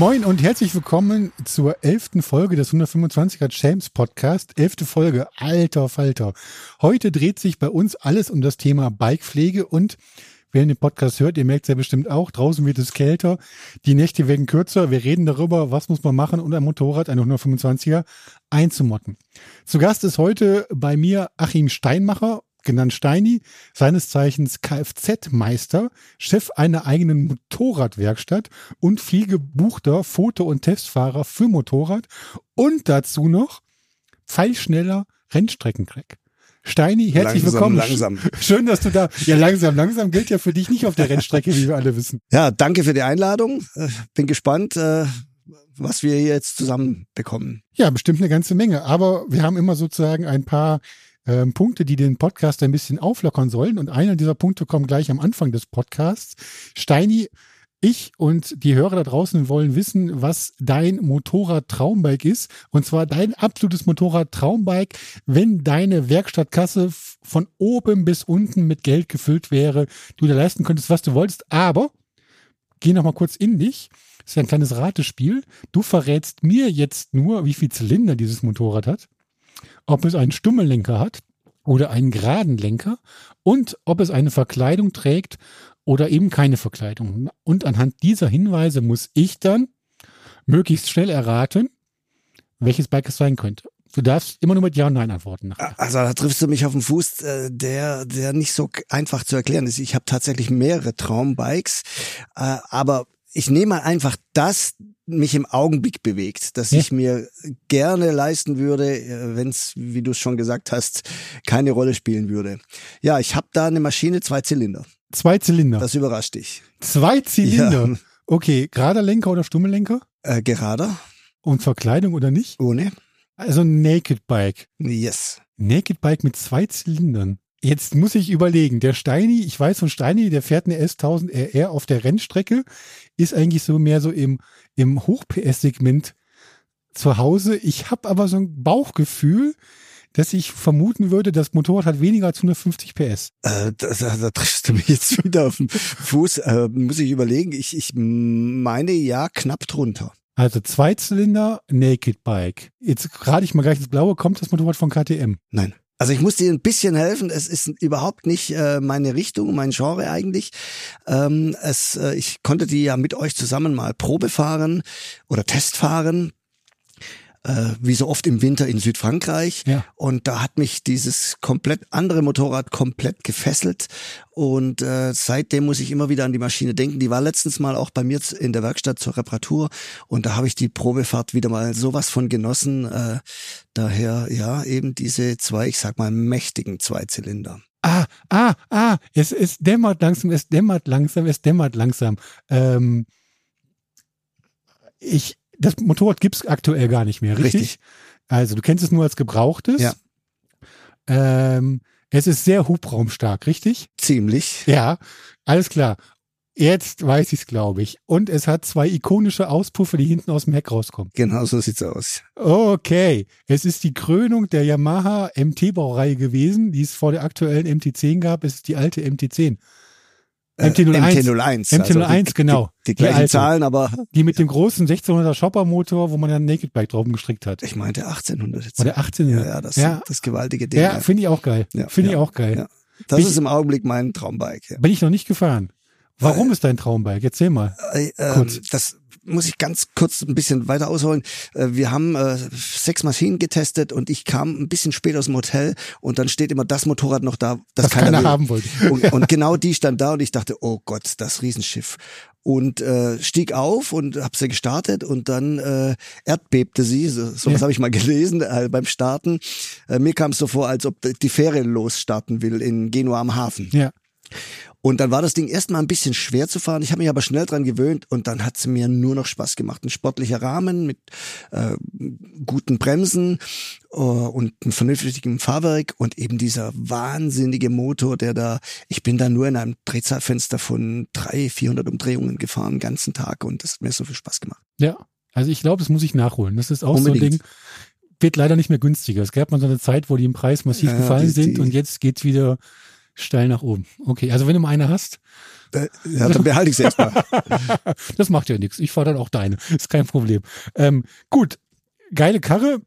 Moin und herzlich willkommen zur elften Folge des 125er Champs Podcast. Elfte Folge, alter Falter. Heute dreht sich bei uns alles um das Thema Bikepflege und wer den Podcast hört, ihr merkt es ja bestimmt auch, draußen wird es kälter, die Nächte werden kürzer, wir reden darüber, was muss man machen, um ein Motorrad, ein 125er, einzumotten. Zu Gast ist heute bei mir Achim Steinmacher, genannt Steini, seines Zeichens Kfz-Meister, Chef einer eigenen Motorradwerkstatt und viel gebuchter Foto- und Testfahrer für Motorrad und dazu noch pfeilschneller Rennstreckencrack. Steini, herzlich langsam, willkommen. Langsam. Schön, dass du da. Ja, langsam, langsam gilt ja für dich nicht auf der Rennstrecke, wie wir alle wissen. Ja, danke für die Einladung. Äh, bin gespannt, äh, was wir jetzt zusammen bekommen. Ja, bestimmt eine ganze Menge. Aber wir haben immer sozusagen ein paar ähm, Punkte, die den Podcast ein bisschen auflockern sollen. Und einer dieser Punkte kommt gleich am Anfang des Podcasts. Steini, ich und die Hörer da draußen wollen wissen, was dein Motorrad-Traumbike ist. Und zwar dein absolutes Motorrad-Traumbike, wenn deine Werkstattkasse von oben bis unten mit Geld gefüllt wäre, du da leisten könntest, was du wolltest. Aber geh noch mal kurz in dich. Das ist ja ein kleines Ratespiel. Du verrätst mir jetzt nur, wie viel Zylinder dieses Motorrad hat, ob es einen Stummellenker hat oder einen geraden Lenker und ob es eine Verkleidung trägt oder eben keine Verkleidung. Und anhand dieser Hinweise muss ich dann möglichst schnell erraten, welches Bike es sein könnte. Du darfst immer nur mit Ja und Nein antworten. Nachher. Also da triffst du mich auf den Fuß, äh, der, der nicht so einfach zu erklären ist. Ich habe tatsächlich mehrere Traumbikes, äh, aber ich nehme einfach das mich im Augenblick bewegt, dass ja. ich mir gerne leisten würde, äh, wenn es, wie du es schon gesagt hast, keine Rolle spielen würde. Ja, ich habe da eine Maschine, zwei Zylinder. Zwei Zylinder. Das überrascht dich. Zwei Zylinder. Ja. Okay, gerader Lenker oder Stummellenker? Äh, gerader. Und Verkleidung oder nicht? Ohne. Also Naked Bike. Yes. Naked Bike mit zwei Zylindern. Jetzt muss ich überlegen, der Steini, ich weiß von Steini, der fährt eine S1000 RR auf der Rennstrecke, ist eigentlich so mehr so im, im Hoch-PS-Segment zu Hause. Ich habe aber so ein Bauchgefühl, dass ich vermuten würde, das Motorrad hat weniger als 150 PS. Äh, da, da, da triffst du mich jetzt wieder auf den Fuß. Äh, muss ich überlegen. Ich, ich meine ja knapp drunter. Also Zweizylinder Naked Bike. Jetzt gerade ich mal gleich das Blaue. Kommt das Motorrad von KTM? Nein. Also ich muss dir ein bisschen helfen. Es ist überhaupt nicht äh, meine Richtung, mein Genre eigentlich. Ähm, es, äh, ich konnte die ja mit euch zusammen mal Probe fahren oder Test fahren äh, wie so oft im Winter in Südfrankreich. Ja. Und da hat mich dieses komplett andere Motorrad komplett gefesselt. Und äh, seitdem muss ich immer wieder an die Maschine denken. Die war letztens mal auch bei mir in der Werkstatt zur Reparatur. Und da habe ich die Probefahrt wieder mal sowas von genossen. Äh, daher, ja, eben diese zwei, ich sag mal, mächtigen Zweizylinder. Ah, ah, ah, es, es dämmert langsam, es dämmert langsam, es dämmert langsam. Ähm, ich, das Motorrad gibt's aktuell gar nicht mehr, richtig? richtig? Also du kennst es nur als gebrauchtes. Ja. Ähm, es ist sehr hubraumstark, richtig? Ziemlich. Ja, alles klar. Jetzt weiß ich es, glaube ich. Und es hat zwei ikonische Auspuffe, die hinten aus dem Heck rauskommen. Genau so sieht's aus. Okay. Es ist die Krönung der Yamaha MT-Baureihe gewesen, die es vor der aktuellen MT10 gab. Es ist die alte MT10. MT01. MT01. MT01, also genau. Die, die gleichen die Zahlen, aber. Die mit dem großen 1600er Shopper-Motor, wo man dann Naked Bike drauf gestrickt hat. Ich meinte 1800 jetzt. Oder 1800. Ja, ja, das, ja. das gewaltige Ding. Ja, finde ich auch geil. Ja, finde ja, ich auch geil. Ja. Das bin ist im Augenblick mein Traumbike. Ja. Bin ich noch nicht gefahren. Warum äh, ist dein Traumbike? Erzähl mal. Äh, äh, das muss ich ganz kurz ein bisschen weiter ausholen. Äh, wir haben äh, sechs Maschinen getestet und ich kam ein bisschen später aus dem Hotel und dann steht immer das Motorrad noch da, das Was keiner, keiner haben wollte. Und, und, genau die stand da und ich dachte, oh Gott, das Riesenschiff. Und äh, stieg auf und hab sie gestartet und dann äh, erdbebte sie. So, sowas ja. habe ich mal gelesen äh, beim Starten. Äh, mir kam es so vor, als ob die Fähre losstarten will in Genua am Hafen. Ja. Und dann war das Ding erstmal ein bisschen schwer zu fahren. Ich habe mich aber schnell dran gewöhnt und dann hat es mir nur noch Spaß gemacht. Ein sportlicher Rahmen mit äh, guten Bremsen äh, und einem vernünftigen Fahrwerk und eben dieser wahnsinnige Motor, der da, ich bin da nur in einem Drehzahlfenster von drei, 400 Umdrehungen gefahren, den ganzen Tag und das hat mir so viel Spaß gemacht. Ja, also ich glaube, das muss ich nachholen. Das ist auch Unbedingt. so ein Ding wird leider nicht mehr günstiger. Es gab mal so eine Zeit, wo die im Preis massiv ja, gefallen die, sind die, und jetzt geht's wieder steil nach oben. Okay, also wenn du mal eine hast, Äh, ja, dann behalte ich es erstmal. das macht ja nichts. Ich dann auch deine. Ist kein Problem. Ähm, gut, geile Karre.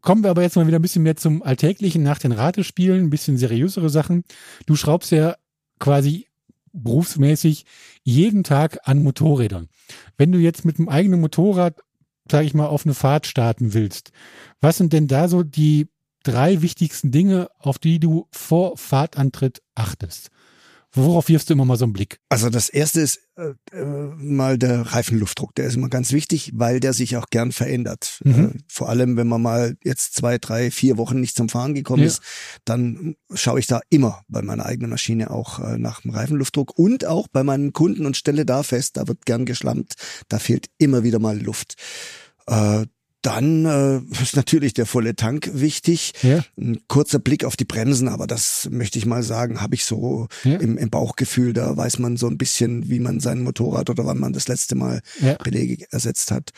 Kommen wir aber jetzt mal wieder ein bisschen mehr zum Alltäglichen nach den Ratespielen, ein bisschen seriösere Sachen. Du schraubst ja quasi berufsmäßig jeden Tag an Motorrädern. Wenn du jetzt mit einem eigenen Motorrad, sage ich mal, auf eine Fahrt starten willst, was sind denn da so die drei wichtigsten Dinge, auf die du vor Fahrtantritt achtest? Worauf wirfst du immer mal so einen Blick? Also das erste ist äh, äh, mal der Reifenluftdruck. Der ist immer ganz wichtig, weil der sich auch gern verändert. Mhm. Äh, vor allem, wenn man mal jetzt zwei, drei, vier Wochen nicht zum Fahren gekommen ja. ist, dann schaue ich da immer bei meiner eigenen Maschine auch äh, nach dem Reifenluftdruck und auch bei meinen Kunden und stelle da fest, da wird gern geschlammt, da fehlt immer wieder mal Luft. Dann äh, ist natürlich der volle Tank wichtig. Ja. Ein kurzer Blick auf die Bremsen, aber das möchte ich mal sagen, habe ich so ja. im, im, Bauchgefühl. Da weiß man so ein bisschen, wie man sein Motorrad oder wann man das letzte Mal ja. Belege ersetzt hat.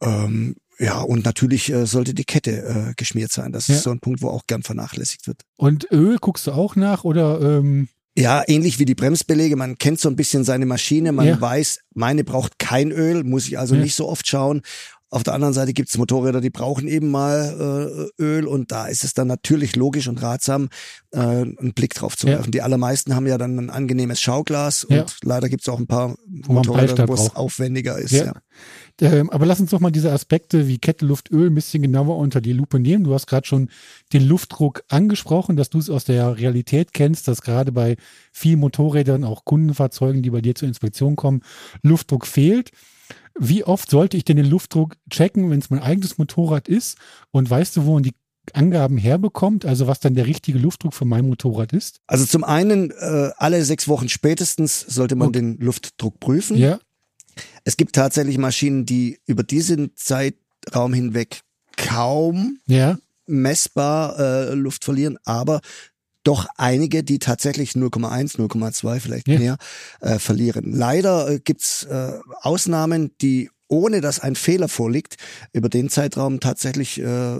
Ähm, ja, und natürlich äh, sollte die Kette äh, geschmiert sein. Das ist so ein Punkt, wo auch gern vernachlässigt wird. Und Öl guckst du auch nach oder? Ähm ja, ähnlich wie die Bremsbelege. Man kennt so ein bisschen seine Maschine. Man ja. weiß, meine braucht kein Öl, muss ich also ja. nicht so oft schauen. Auf der anderen Seite gibt es Motorräder, die brauchen eben mal äh, Öl und da ist es dann natürlich logisch und ratsam, äh, einen Blick drauf zu werfen. Ja. Die allermeisten haben ja dann ein angenehmes Schauglas ja. und leider gibt es auch ein paar Motorräder, wo es aufwendiger ist. Ja. Ähm, aber lass uns doch mal diese Aspekte wie Kette, Luft, Öl ein bisschen genauer unter die Lupe nehmen. Du hast gerade schon den Luftdruck angesprochen, dass du es aus der Realität kennst, dass gerade bei vielen Motorrädern, auch Kundenfahrzeugen, die bei dir zur Inspektion kommen, Luftdruck fehlt wie oft sollte ich denn den Luftdruck checken, wenn es mein eigenes Motorrad ist? Und weißt du, wo man die Angaben herbekommt, also was dann der richtige Luftdruck für mein Motorrad ist? Also zum einen, äh, alle sechs Wochen spätestens sollte man okay. den Luftdruck prüfen. Ja. Es gibt tatsächlich Maschinen, die über diesen Zeitraum hinweg kaum ja. messbar äh, Luft verlieren, aber doch einige, die tatsächlich 0,1, 0,2 vielleicht ja. mehr äh, verlieren. Leider äh, gibt's äh, Ausnahmen, die ohne dass ein Fehler vorliegt, über den Zeitraum tatsächlich äh,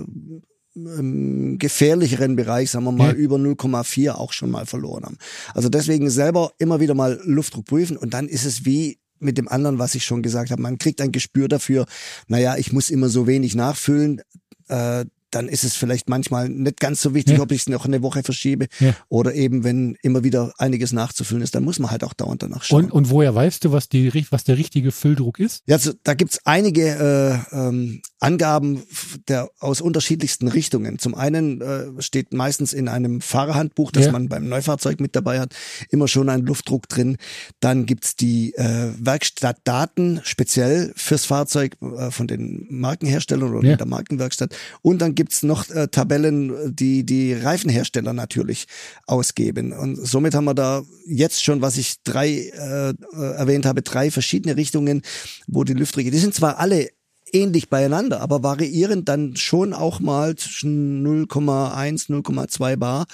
im gefährlicheren Bereich, sagen wir mal, ja. über 0,4 auch schon mal verloren haben. Also deswegen selber immer wieder mal Luftdruck prüfen und dann ist es wie mit dem anderen, was ich schon gesagt habe. Man kriegt ein Gespür dafür, naja, ich muss immer so wenig nachfüllen. Äh, dann ist es vielleicht manchmal nicht ganz so wichtig, ja. ob ich es noch eine Woche verschiebe. Ja. Oder eben, wenn immer wieder einiges nachzufüllen ist, dann muss man halt auch dauernd danach schauen. Und, und woher weißt du, was, die, was der richtige Fülldruck ist? Ja, also, da gibt's einige äh, ähm, Angaben der, aus unterschiedlichsten Richtungen. Zum einen äh, steht meistens in einem Fahrerhandbuch, das ja. man beim Neufahrzeug mit dabei hat, immer schon ein Luftdruck drin. Dann gibt's die äh, Werkstattdaten speziell fürs Fahrzeug äh, von den Markenherstellern oder der Markenwerkstatt. Und dann gibt's noch äh, Tabellen, die die Reifenhersteller natürlich ausgeben. Und somit haben wir da jetzt schon, was ich drei äh, äh erwähnt habe, drei verschiedene Richtungen, wo die Lüftdrücke, die sind zwar alle ähnlich beieinander, aber variieren dann schon auch mal zwischen 0,1, 0,2 Bar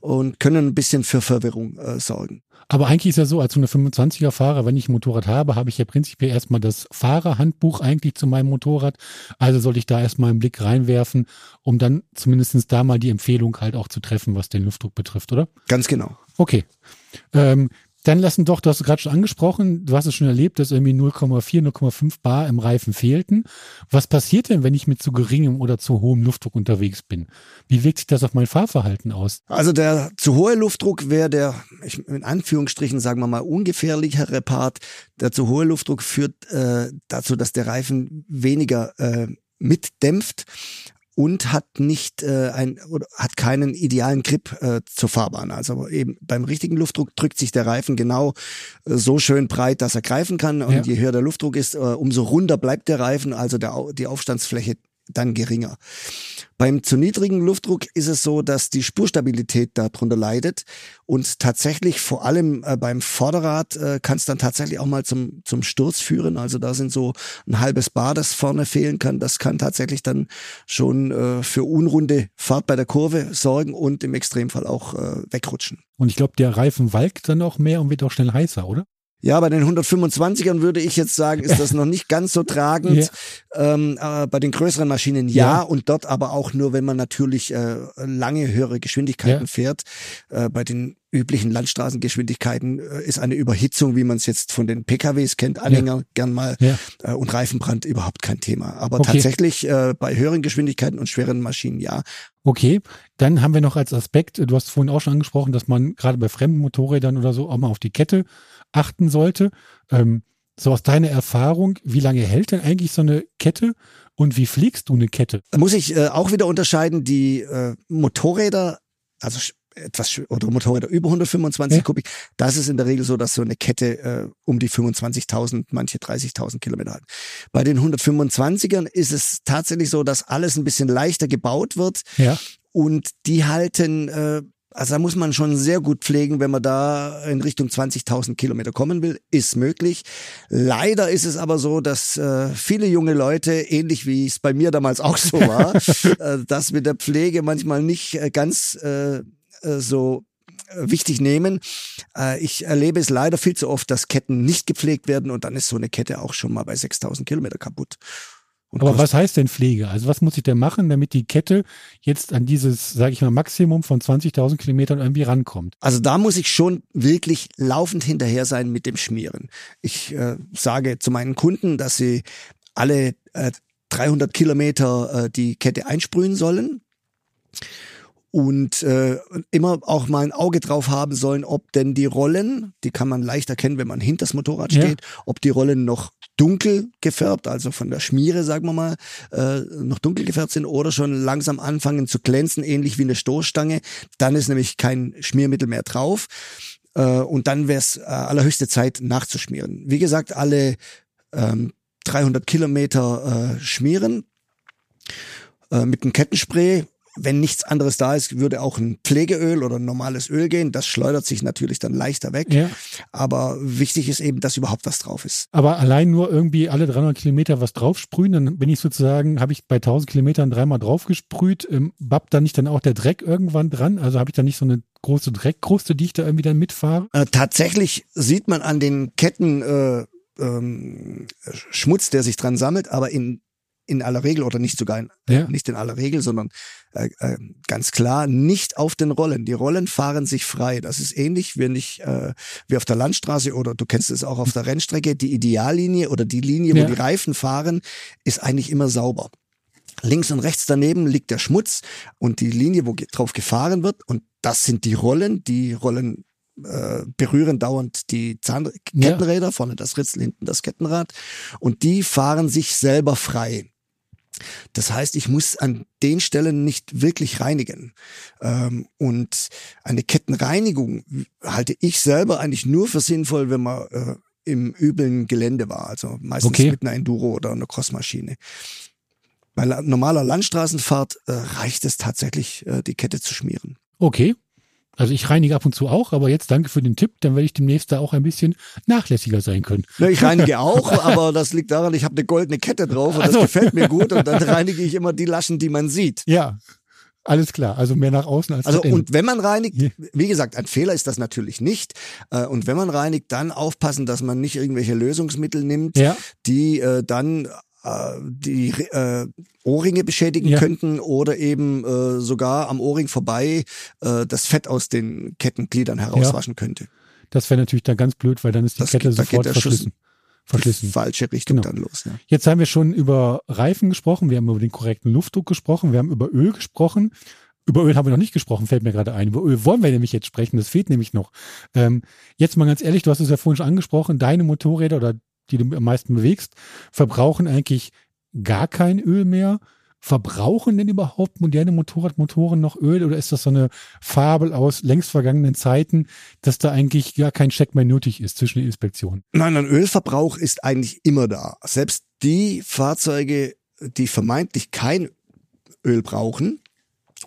und können ein bisschen für Verwirrung äh, sorgen. Aber eigentlich ist ja so, als so eine 25er Fahrer, wenn ich ein Motorrad habe, habe ich ja prinzipiell erstmal das Fahrerhandbuch eigentlich zu meinem Motorrad. Also sollte ich da erstmal einen Blick reinwerfen, um dann zumindestens da mal die Empfehlung halt auch zu treffen, was den Luftdruck betrifft, oder? Ganz genau. Okay. Ähm, dann lassen doch, du hast es gerade schon angesprochen, du hast es schon erlebt, dass irgendwie 0,4, 0,5 Bar im Reifen fehlten. Was passiert denn, wenn ich mit zu geringem oder zu hohem Luftdruck unterwegs bin? Wie wirkt sich das auf mein Fahrverhalten aus? Also der zu hohe Luftdruck wäre der, ich, in Anführungsstrichen sagen wir mal, ungefährlichere Part. Der zu hohe Luftdruck führt äh, dazu, dass der Reifen weniger äh, mitdämpft und hat nicht äh, ein oder hat keinen idealen Grip äh, zur Fahrbahn. Also eben beim richtigen Luftdruck drückt sich der Reifen genau äh, so schön breit, dass er greifen kann. Und ja. je höher der Luftdruck ist, äh, umso runder bleibt der Reifen, also der, die Aufstandsfläche dann geringer. Beim zu niedrigen Luftdruck ist es so, dass die Spurstabilität darunter leidet und tatsächlich vor allem äh, beim Vorderrad äh, kann es dann tatsächlich auch mal zum, zum Sturz führen. Also da sind so ein halbes Bar, das vorne fehlen kann. Das kann tatsächlich dann schon äh, für unrunde Fahrt bei der Kurve sorgen und im Extremfall auch äh, wegrutschen. Und ich glaube, der Reifen walkt dann auch mehr und wird auch schnell heißer, oder? Ja, bei den 125ern würde ich jetzt sagen, ist das noch nicht ganz so tragend. Ja. Ähm, äh, bei den größeren Maschinen ja, ja, und dort aber auch nur, wenn man natürlich äh, lange höhere Geschwindigkeiten ja. fährt. Äh, bei den üblichen Landstraßengeschwindigkeiten äh, ist eine Überhitzung, wie man es jetzt von den PKWs kennt, Anhänger gern mal äh, und Reifenbrand überhaupt kein Thema. Aber okay. tatsächlich äh, bei höheren Geschwindigkeiten und schweren Maschinen ja. Okay, dann haben wir noch als Aspekt, du hast vorhin auch schon angesprochen, dass man gerade bei fremden Motorrädern oder so auch mal auf die Kette achten sollte. Ähm, so aus deiner Erfahrung, wie lange hält denn eigentlich so eine Kette und wie fliegst du eine Kette? Muss ich äh, auch wieder unterscheiden, die äh, Motorräder, also etwas oder Motorräder über 125 ja. Kubik, das ist in der Regel so, dass so eine Kette äh, um die 25.000, manche 30.000 Kilometer hat. Bei den 125ern ist es tatsächlich so, dass alles ein bisschen leichter gebaut wird ja. und die halten äh, also da muss man schon sehr gut pflegen, wenn man da in Richtung 20.000 Kilometer kommen will. Ist möglich. Leider ist es aber so, dass äh, viele junge Leute, ähnlich wie es bei mir damals auch so war, äh, das mit der Pflege manchmal nicht äh, ganz äh, äh, so äh, wichtig nehmen. Ich erlebe es leider viel zu oft, dass Ketten nicht gepflegt werden und dann ist so eine Kette auch schon mal bei 6000 Kilometer kaputt. Aber was heißt denn Pflege? Also was muss ich denn machen, damit die Kette jetzt an dieses, sage ich mal, Maximum von 20.000 Kilometern irgendwie rankommt? Also da muss ich schon wirklich laufend hinterher sein mit dem Schmieren. Ich äh, sage zu meinen Kunden, dass sie alle äh, 300 Kilometer äh, die Kette einsprühen sollen und äh, immer auch mal ein Auge drauf haben sollen, ob denn die Rollen, die kann man leicht erkennen, wenn man hinter das Motorrad steht, ja. ob die Rollen noch dunkel gefärbt, also von der Schmiere, sagen wir mal, äh, noch dunkel gefärbt sind oder schon langsam anfangen zu glänzen, ähnlich wie eine Stoßstange. Dann ist nämlich kein Schmiermittel mehr drauf. Äh, und dann wäre es äh, allerhöchste Zeit nachzuschmieren. Wie gesagt, alle ähm, 300 Kilometer äh, schmieren äh, mit einem Kettenspray wenn nichts anderes da ist, würde auch ein Pflegeöl oder ein normales Öl gehen. Das schleudert sich natürlich dann leichter weg. Ja. Aber wichtig ist eben, dass überhaupt was drauf ist. Aber allein nur irgendwie alle 300 Kilometer was draufsprühen, dann bin ich sozusagen, habe ich bei 1000 Kilometern dreimal draufgesprüht, ähm, babbt da nicht dann auch der Dreck irgendwann dran? Also habe ich da nicht so eine große Dreckkruste, die ich da irgendwie dann mitfahre? Äh, tatsächlich sieht man an den Ketten äh, ähm, Schmutz, der sich dran sammelt, aber in in aller Regel oder nicht sogar in, ja. nicht in aller Regel, sondern äh, äh, ganz klar nicht auf den Rollen. Die Rollen fahren sich frei. Das ist ähnlich, wenn ich äh, wie auf der Landstraße oder du kennst es auch auf der Rennstrecke. Die Ideallinie oder die Linie, wo ja. die Reifen fahren, ist eigentlich immer sauber. Links und rechts daneben liegt der Schmutz und die Linie, wo drauf gefahren wird. Und das sind die Rollen. Die Rollen äh, berühren dauernd die Zahnkettenräder, ja. vorne das Ritzel, hinten das Kettenrad. Und die fahren sich selber frei. Das heißt, ich muss an den Stellen nicht wirklich reinigen. Ähm, und eine Kettenreinigung halte ich selber eigentlich nur für sinnvoll, wenn man äh, im üblen Gelände war. Also meistens okay. mit einer Enduro oder einer Crossmaschine. Bei normaler Landstraßenfahrt äh, reicht es tatsächlich, äh, die Kette zu schmieren. Okay. Also ich reinige ab und zu auch, aber jetzt danke für den Tipp, dann werde ich demnächst da auch ein bisschen nachlässiger sein können. Ja, ich reinige auch, aber das liegt daran, ich habe eine goldene Kette drauf und also. das gefällt mir gut und dann reinige ich immer die Laschen, die man sieht. Ja, alles klar, also mehr nach außen als Also und wenn man reinigt, wie gesagt, ein Fehler ist das natürlich nicht. Äh, und wenn man reinigt, dann aufpassen, dass man nicht irgendwelche Lösungsmittel nimmt, ja. die äh, dann die äh, Ohrringe beschädigen ja. könnten oder eben äh, sogar am Ohrring vorbei äh, das Fett aus den Kettengliedern herauswaschen ja. könnte. Das wäre natürlich dann ganz blöd, weil dann ist die das Kette geht, sofort verschlissen. verschlissen. Falsche Richtung genau. dann los. Ja. Jetzt haben wir schon über Reifen gesprochen, wir haben über den korrekten Luftdruck gesprochen, wir haben über Öl gesprochen. Über Öl haben wir noch nicht gesprochen, fällt mir gerade ein. Über Öl wollen wir nämlich jetzt sprechen, das fehlt nämlich noch. Ähm, jetzt mal ganz ehrlich, du hast es ja vorhin schon angesprochen, deine Motorräder oder die du am meisten bewegst, verbrauchen eigentlich gar kein Öl mehr. Verbrauchen denn überhaupt moderne Motorradmotoren noch Öl oder ist das so eine Fabel aus längst vergangenen Zeiten, dass da eigentlich gar kein Check mehr nötig ist zwischen den Inspektionen? Nein, ein Ölverbrauch ist eigentlich immer da. Selbst die Fahrzeuge, die vermeintlich kein Öl brauchen,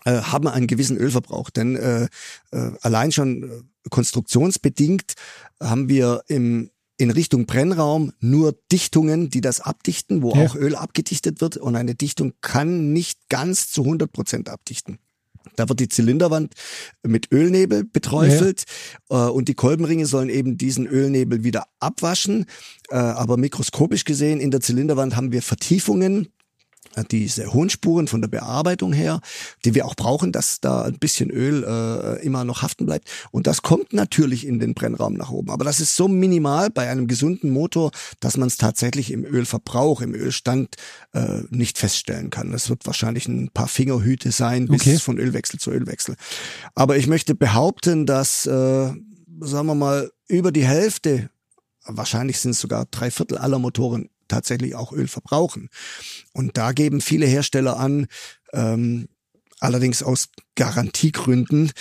äh, haben einen gewissen Ölverbrauch. Denn äh, äh, allein schon äh, konstruktionsbedingt haben wir im in Richtung Brennraum nur Dichtungen, die das abdichten, wo ja. auch Öl abgedichtet wird. Und eine Dichtung kann nicht ganz zu 100 Prozent abdichten. Da wird die Zylinderwand mit Ölnebel beträufelt ja. äh, und die Kolbenringe sollen eben diesen Ölnebel wieder abwaschen. Äh, aber mikroskopisch gesehen in der Zylinderwand haben wir Vertiefungen, diese hohen Spuren von der Bearbeitung her, die wir auch brauchen, dass da ein bisschen Öl äh, immer noch haften bleibt. Und das kommt natürlich in den Brennraum nach oben. Aber das ist so minimal bei einem gesunden Motor, dass man es tatsächlich im Ölverbrauch, im Ölstand äh, nicht feststellen kann. Das wird wahrscheinlich ein paar Fingerhüte sein, bis okay. von Ölwechsel zu Ölwechsel. Aber ich möchte behaupten, dass, äh, sagen wir mal, über die Hälfte wahrscheinlich sind es sogar drei Viertel aller Motoren tatsächlich auch Öl verbrauchen. Und da geben viele Hersteller an, ähm, allerdings aus Garantiegründen,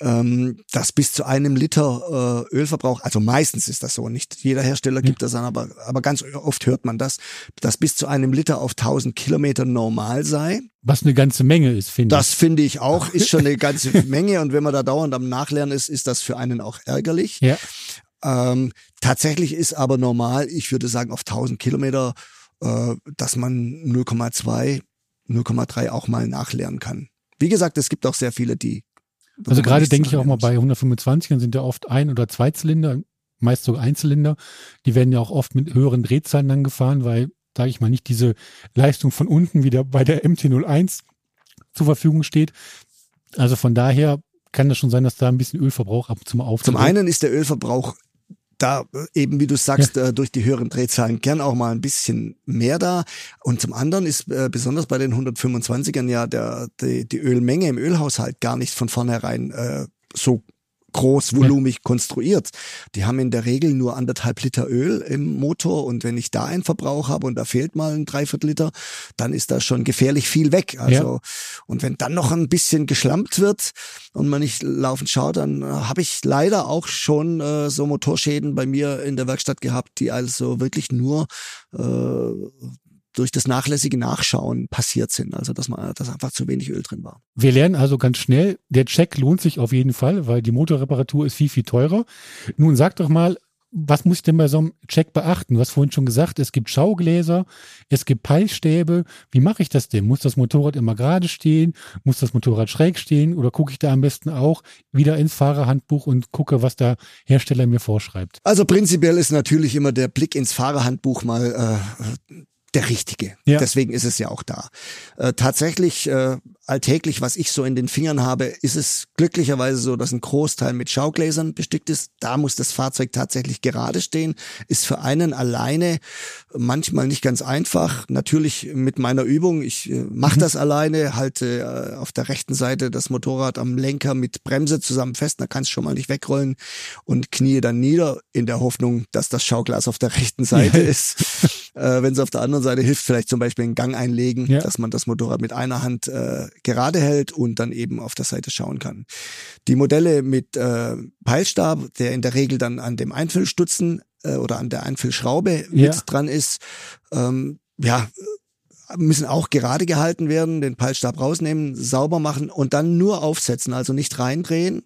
ähm, dass bis zu einem Liter äh, Ölverbrauch, also meistens ist das so, nicht jeder Hersteller gibt das an, aber, aber ganz oft hört man das, dass bis zu einem Liter auf 1000 Kilometer normal sei. Was eine ganze Menge ist, finde ich. Das finde ich auch, ist schon eine ganze Menge und wenn man da dauernd am Nachlernen ist, ist das für einen auch ärgerlich. Ja. Ähm, tatsächlich ist aber normal, ich würde sagen auf 1000 Kilometer, äh, dass man 0,2, 0,3 auch mal nachlernen kann. Wie gesagt, es gibt auch sehr viele, die. Also gerade denke ich auch mal bei 125ern sind ja oft Ein- oder Zweizylinder, meist sogar Einzylinder. Die werden ja auch oft mit höheren Drehzahlen dann gefahren, weil, sage ich mal, nicht diese Leistung von unten wieder bei der MT-01 zur Verfügung steht. Also von daher kann das schon sein, dass da ein bisschen Ölverbrauch ab und zu mal auftritt. Zum einen ist der Ölverbrauch da eben, wie du sagst, ja. äh, durch die höheren Drehzahlen gern auch mal ein bisschen mehr da. Und zum anderen ist äh, besonders bei den 125ern ja der, die, die Ölmenge im Ölhaushalt gar nicht von vornherein äh, so großvolumig ja. konstruiert. Die haben in der Regel nur anderthalb Liter Öl im Motor und wenn ich da einen Verbrauch habe und da fehlt mal ein Dreiviertel Liter, dann ist da schon gefährlich viel weg. Also ja. und wenn dann noch ein bisschen geschlampt wird und man nicht laufend schaut, dann äh, habe ich leider auch schon äh, so Motorschäden bei mir in der Werkstatt gehabt, die also wirklich nur äh, durch das nachlässige Nachschauen passiert sind. Also dass man, dass einfach zu wenig Öl drin war. Wir lernen also ganz schnell, der Check lohnt sich auf jeden Fall, weil die Motorreparatur ist viel, viel teurer. Nun sag doch mal, was muss ich denn bei so einem Check beachten? Du hast vorhin schon gesagt, es gibt Schaugläser, es gibt Peilstäbe. Wie mache ich das denn? Muss das Motorrad immer gerade stehen? Muss das Motorrad schräg stehen? Oder gucke ich da am besten auch wieder ins Fahrerhandbuch und gucke, was der Hersteller mir vorschreibt? Also prinzipiell ist natürlich immer der Blick ins Fahrerhandbuch mal äh, der Richtige. Ja. Deswegen ist es ja auch da. Äh, tatsächlich äh, alltäglich, was ich so in den Fingern habe, ist es glücklicherweise so, dass ein Großteil mit Schaugläsern bestickt ist. Da muss das Fahrzeug tatsächlich gerade stehen. Ist für einen alleine manchmal nicht ganz einfach. Natürlich mit meiner Übung. Ich äh, mache mhm. das alleine, halte äh, auf der rechten Seite das Motorrad am Lenker mit Bremse zusammen fest. Da kannst du schon mal nicht wegrollen und knie dann nieder in der Hoffnung, dass das Schauglas auf der rechten Seite ja. ist. Äh, Wenn es auf der anderen Seite hilft, vielleicht zum Beispiel einen Gang einlegen, ja. dass man das Motorrad mit einer Hand äh, gerade hält und dann eben auf der Seite schauen kann. Die Modelle mit äh, Peilstab, der in der Regel dann an dem Einfüllstutzen äh, oder an der Einfüllschraube ja. mit dran ist, ähm, ja, müssen auch gerade gehalten werden, den Peilstab rausnehmen, sauber machen und dann nur aufsetzen, also nicht reindrehen,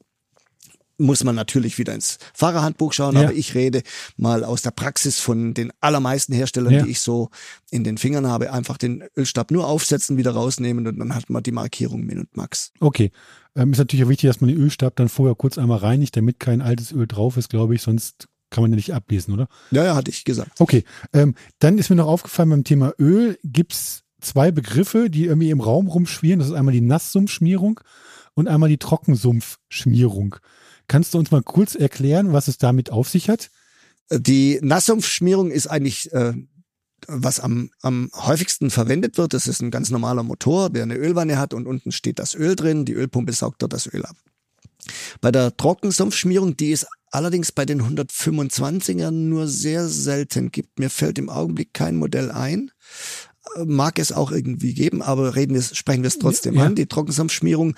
muss man natürlich wieder ins Fahrerhandbuch schauen, ja. aber ich rede mal aus der Praxis von den allermeisten Herstellern, ja. die ich so in den Fingern habe, einfach den Ölstab nur aufsetzen, wieder rausnehmen und dann hat man die Markierung Min und Max. Okay. Ähm, ist natürlich auch wichtig, dass man den Ölstab dann vorher kurz einmal reinigt, damit kein altes Öl drauf ist, glaube ich, sonst kann man ja nicht ablesen, oder? Ja, ja, hatte ich gesagt. Okay. Ähm, dann ist mir noch aufgefallen beim Thema Öl gibt's zwei Begriffe, die irgendwie im Raum rumschwirren. Das ist einmal die Nasssumpfschmierung und einmal die Trockensumpfschmierung. Kannst du uns mal kurz erklären, was es damit auf sich hat? Die Nasssumpfschmierung ist eigentlich äh, was am, am häufigsten verwendet wird. Das ist ein ganz normaler Motor, der eine Ölwanne hat und unten steht das Öl drin. Die Ölpumpe saugt dort das Öl ab. Bei der Trockensumpfschmierung, die ist allerdings bei den 125ern nur sehr selten gibt. Mir fällt im Augenblick kein Modell ein. Mag es auch irgendwie geben, aber reden wir, sprechen wir es trotzdem ja. an. Die Trockensumpfschmierung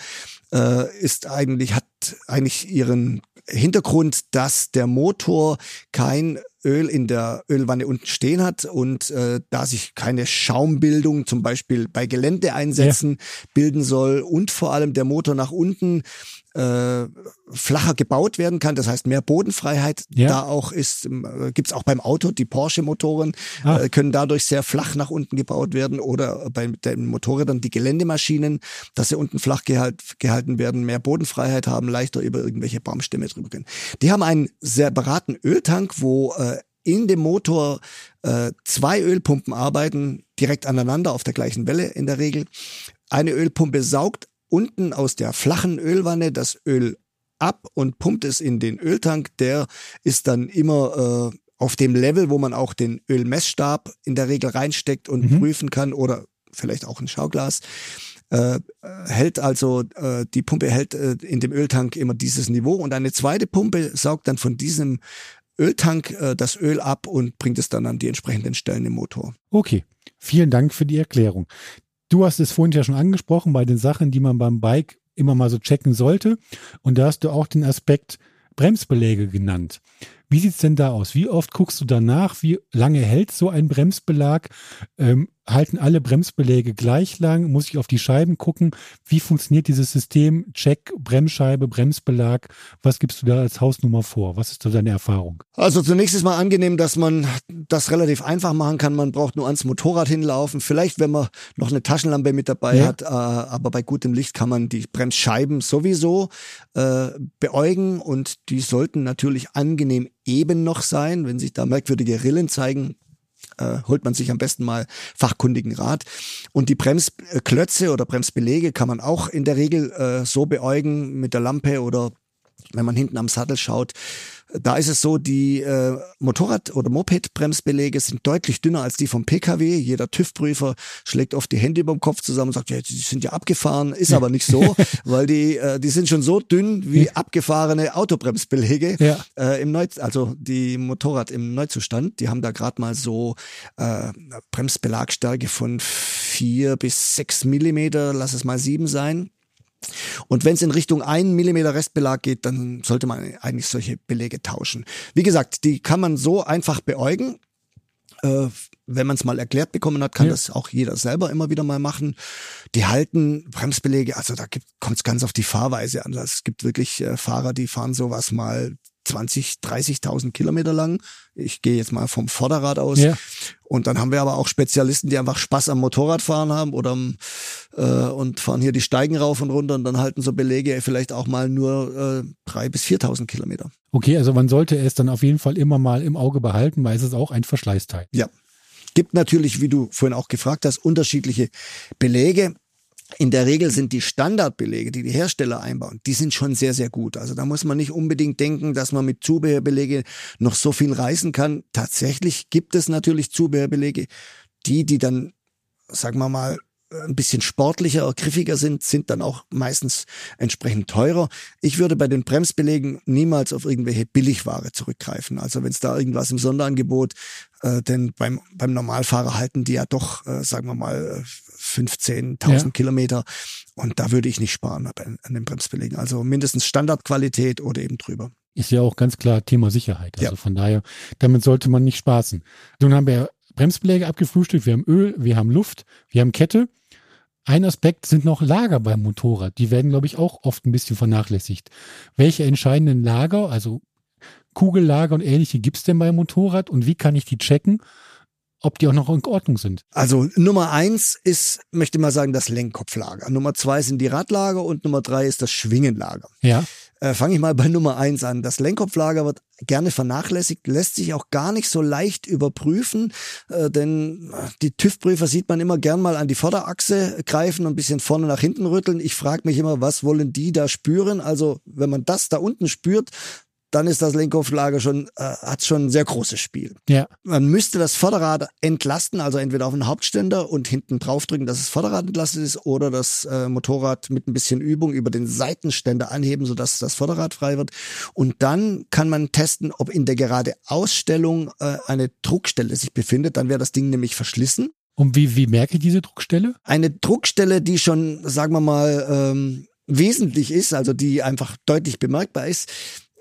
äh, ist eigentlich, hat eigentlich ihren Hintergrund, dass der Motor kein Öl in der Ölwanne unten stehen hat und äh, da sich keine Schaumbildung zum Beispiel bei Geländeeinsätzen ja. bilden soll und vor allem der Motor nach unten äh, flacher gebaut werden kann, das heißt mehr Bodenfreiheit ja. da auch ist, äh, gibt's auch beim Auto, die Porsche-Motoren ah. äh, können dadurch sehr flach nach unten gebaut werden oder bei den Motorrädern die Geländemaschinen, dass sie unten flach gehalt, gehalten werden, mehr Bodenfreiheit haben, leichter über irgendwelche Baumstämme drüber können. Die haben einen separaten Öltank, wo äh, in dem Motor äh, zwei Ölpumpen arbeiten, direkt aneinander auf der gleichen Welle in der Regel. Eine Ölpumpe saugt unten aus der flachen Ölwanne das Öl ab und pumpt es in den Öltank. Der ist dann immer äh, auf dem Level, wo man auch den Ölmessstab in der Regel reinsteckt und mhm. prüfen kann oder vielleicht auch ein Schauglas. Äh, hält also, äh, die Pumpe hält äh, in dem Öltank immer dieses Niveau und eine zweite Pumpe saugt dann von diesem Öltank äh, das Öl ab und bringt es dann an die entsprechenden Stellen im Motor. Okay, vielen Dank für die Erklärung. Du hast es vorhin ja schon angesprochen bei den Sachen, die man beim Bike immer mal so checken sollte. Und da hast du auch den Aspekt Bremsbeläge genannt. Wie sieht's denn da aus? Wie oft guckst du danach? Wie lange hält so ein Bremsbelag? Ähm, halten alle Bremsbeläge gleich lang? Muss ich auf die Scheiben gucken? Wie funktioniert dieses System? Check, Bremsscheibe, Bremsbelag. Was gibst du da als Hausnummer vor? Was ist da deine Erfahrung? Also zunächst ist mal angenehm, dass man das relativ einfach machen kann. Man braucht nur ans Motorrad hinlaufen. Vielleicht, wenn man noch eine Taschenlampe mit dabei ja. hat, äh, aber bei gutem Licht kann man die Bremsscheiben sowieso äh, beäugen und die sollten natürlich angenehm eben noch sein. Wenn sich da merkwürdige Rillen zeigen, äh, holt man sich am besten mal fachkundigen Rat. Und die Bremsklötze oder Bremsbelege kann man auch in der Regel äh, so beäugen mit der Lampe oder wenn man hinten am Sattel schaut, da ist es so, die äh, Motorrad- oder Moped-Bremsbeläge sind deutlich dünner als die vom Pkw. Jeder TÜV-Prüfer schlägt oft die Hände über dem Kopf zusammen und sagt, ja, die sind ja abgefahren. Ist aber nicht so, weil die, äh, die sind schon so dünn wie abgefahrene Autobremsbeläge ja. äh, im Neu also die Motorrad im Neuzustand. Die haben da gerade mal so äh, Bremsbelagstärke von vier bis sechs Millimeter, lass es mal sieben sein. Und wenn es in Richtung 1 mm Restbelag geht, dann sollte man eigentlich solche Belege tauschen. Wie gesagt, die kann man so einfach beäugen. Äh, wenn man es mal erklärt bekommen hat, kann ja. das auch jeder selber immer wieder mal machen. Die halten Bremsbelege, also da kommt es ganz auf die Fahrweise an. Es gibt wirklich äh, Fahrer, die fahren sowas mal 20, 30.000 Kilometer lang. Ich gehe jetzt mal vom Vorderrad aus. Ja. Und dann haben wir aber auch Spezialisten, die einfach Spaß am Motorradfahren haben oder äh, und fahren hier die Steigen rauf und runter und dann halten so Belege vielleicht auch mal nur äh, 3.000 bis 4.000 Kilometer. Okay, also man sollte es dann auf jeden Fall immer mal im Auge behalten, weil es ist auch ein Verschleißteil. Ja. Gibt natürlich, wie du vorhin auch gefragt hast, unterschiedliche Belege. In der Regel sind die Standardbelege, die die Hersteller einbauen, die sind schon sehr, sehr gut. Also da muss man nicht unbedingt denken, dass man mit Zubehörbelege noch so viel reißen kann. Tatsächlich gibt es natürlich Zubehörbelege, die, die dann, sagen wir mal, ein bisschen sportlicher, griffiger sind, sind dann auch meistens entsprechend teurer. Ich würde bei den Bremsbelegen niemals auf irgendwelche Billigware zurückgreifen. Also wenn es da irgendwas im Sonderangebot, äh, denn beim, beim Normalfahrer halten die ja doch, äh, sagen wir mal, 15.000 ja. Kilometer. Und da würde ich nicht sparen an den Bremsbelegen. Also mindestens Standardqualität oder eben drüber. Ist ja auch ganz klar Thema Sicherheit. Also ja. von daher, damit sollte man nicht spaßen. Nun haben wir Bremsbeläge abgefrühstückt, wir haben Öl, wir haben Luft, wir haben Kette. Ein Aspekt sind noch Lager beim Motorrad. Die werden, glaube ich, auch oft ein bisschen vernachlässigt. Welche entscheidenden Lager, also Kugellager und ähnliche, gibt es denn beim Motorrad und wie kann ich die checken? Ob die auch noch in Ordnung sind. Also Nummer eins ist, möchte mal sagen, das Lenkkopflager. Nummer zwei sind die Radlager und Nummer drei ist das Schwingenlager. Ja. Äh, Fange ich mal bei Nummer eins an. Das Lenkkopflager wird gerne vernachlässigt, lässt sich auch gar nicht so leicht überprüfen, äh, denn die TÜV-Prüfer sieht man immer gern mal an die Vorderachse greifen und ein bisschen vorne nach hinten rütteln. Ich frage mich immer, was wollen die da spüren? Also wenn man das da unten spürt, dann ist das Lenkkopflager schon, äh, hat schon ein sehr großes Spiel. Ja. Man müsste das Vorderrad entlasten, also entweder auf den Hauptständer und hinten draufdrücken, dass das Vorderrad entlastet ist, oder das äh, Motorrad mit ein bisschen Übung über den Seitenständer anheben, sodass das Vorderrad frei wird. Und dann kann man testen, ob in der gerade Ausstellung äh, eine Druckstelle sich befindet. Dann wäre das Ding nämlich verschlissen. Und wie, wie merke ich diese Druckstelle? Eine Druckstelle, die schon, sagen wir mal, ähm, wesentlich ist, also die einfach deutlich bemerkbar ist,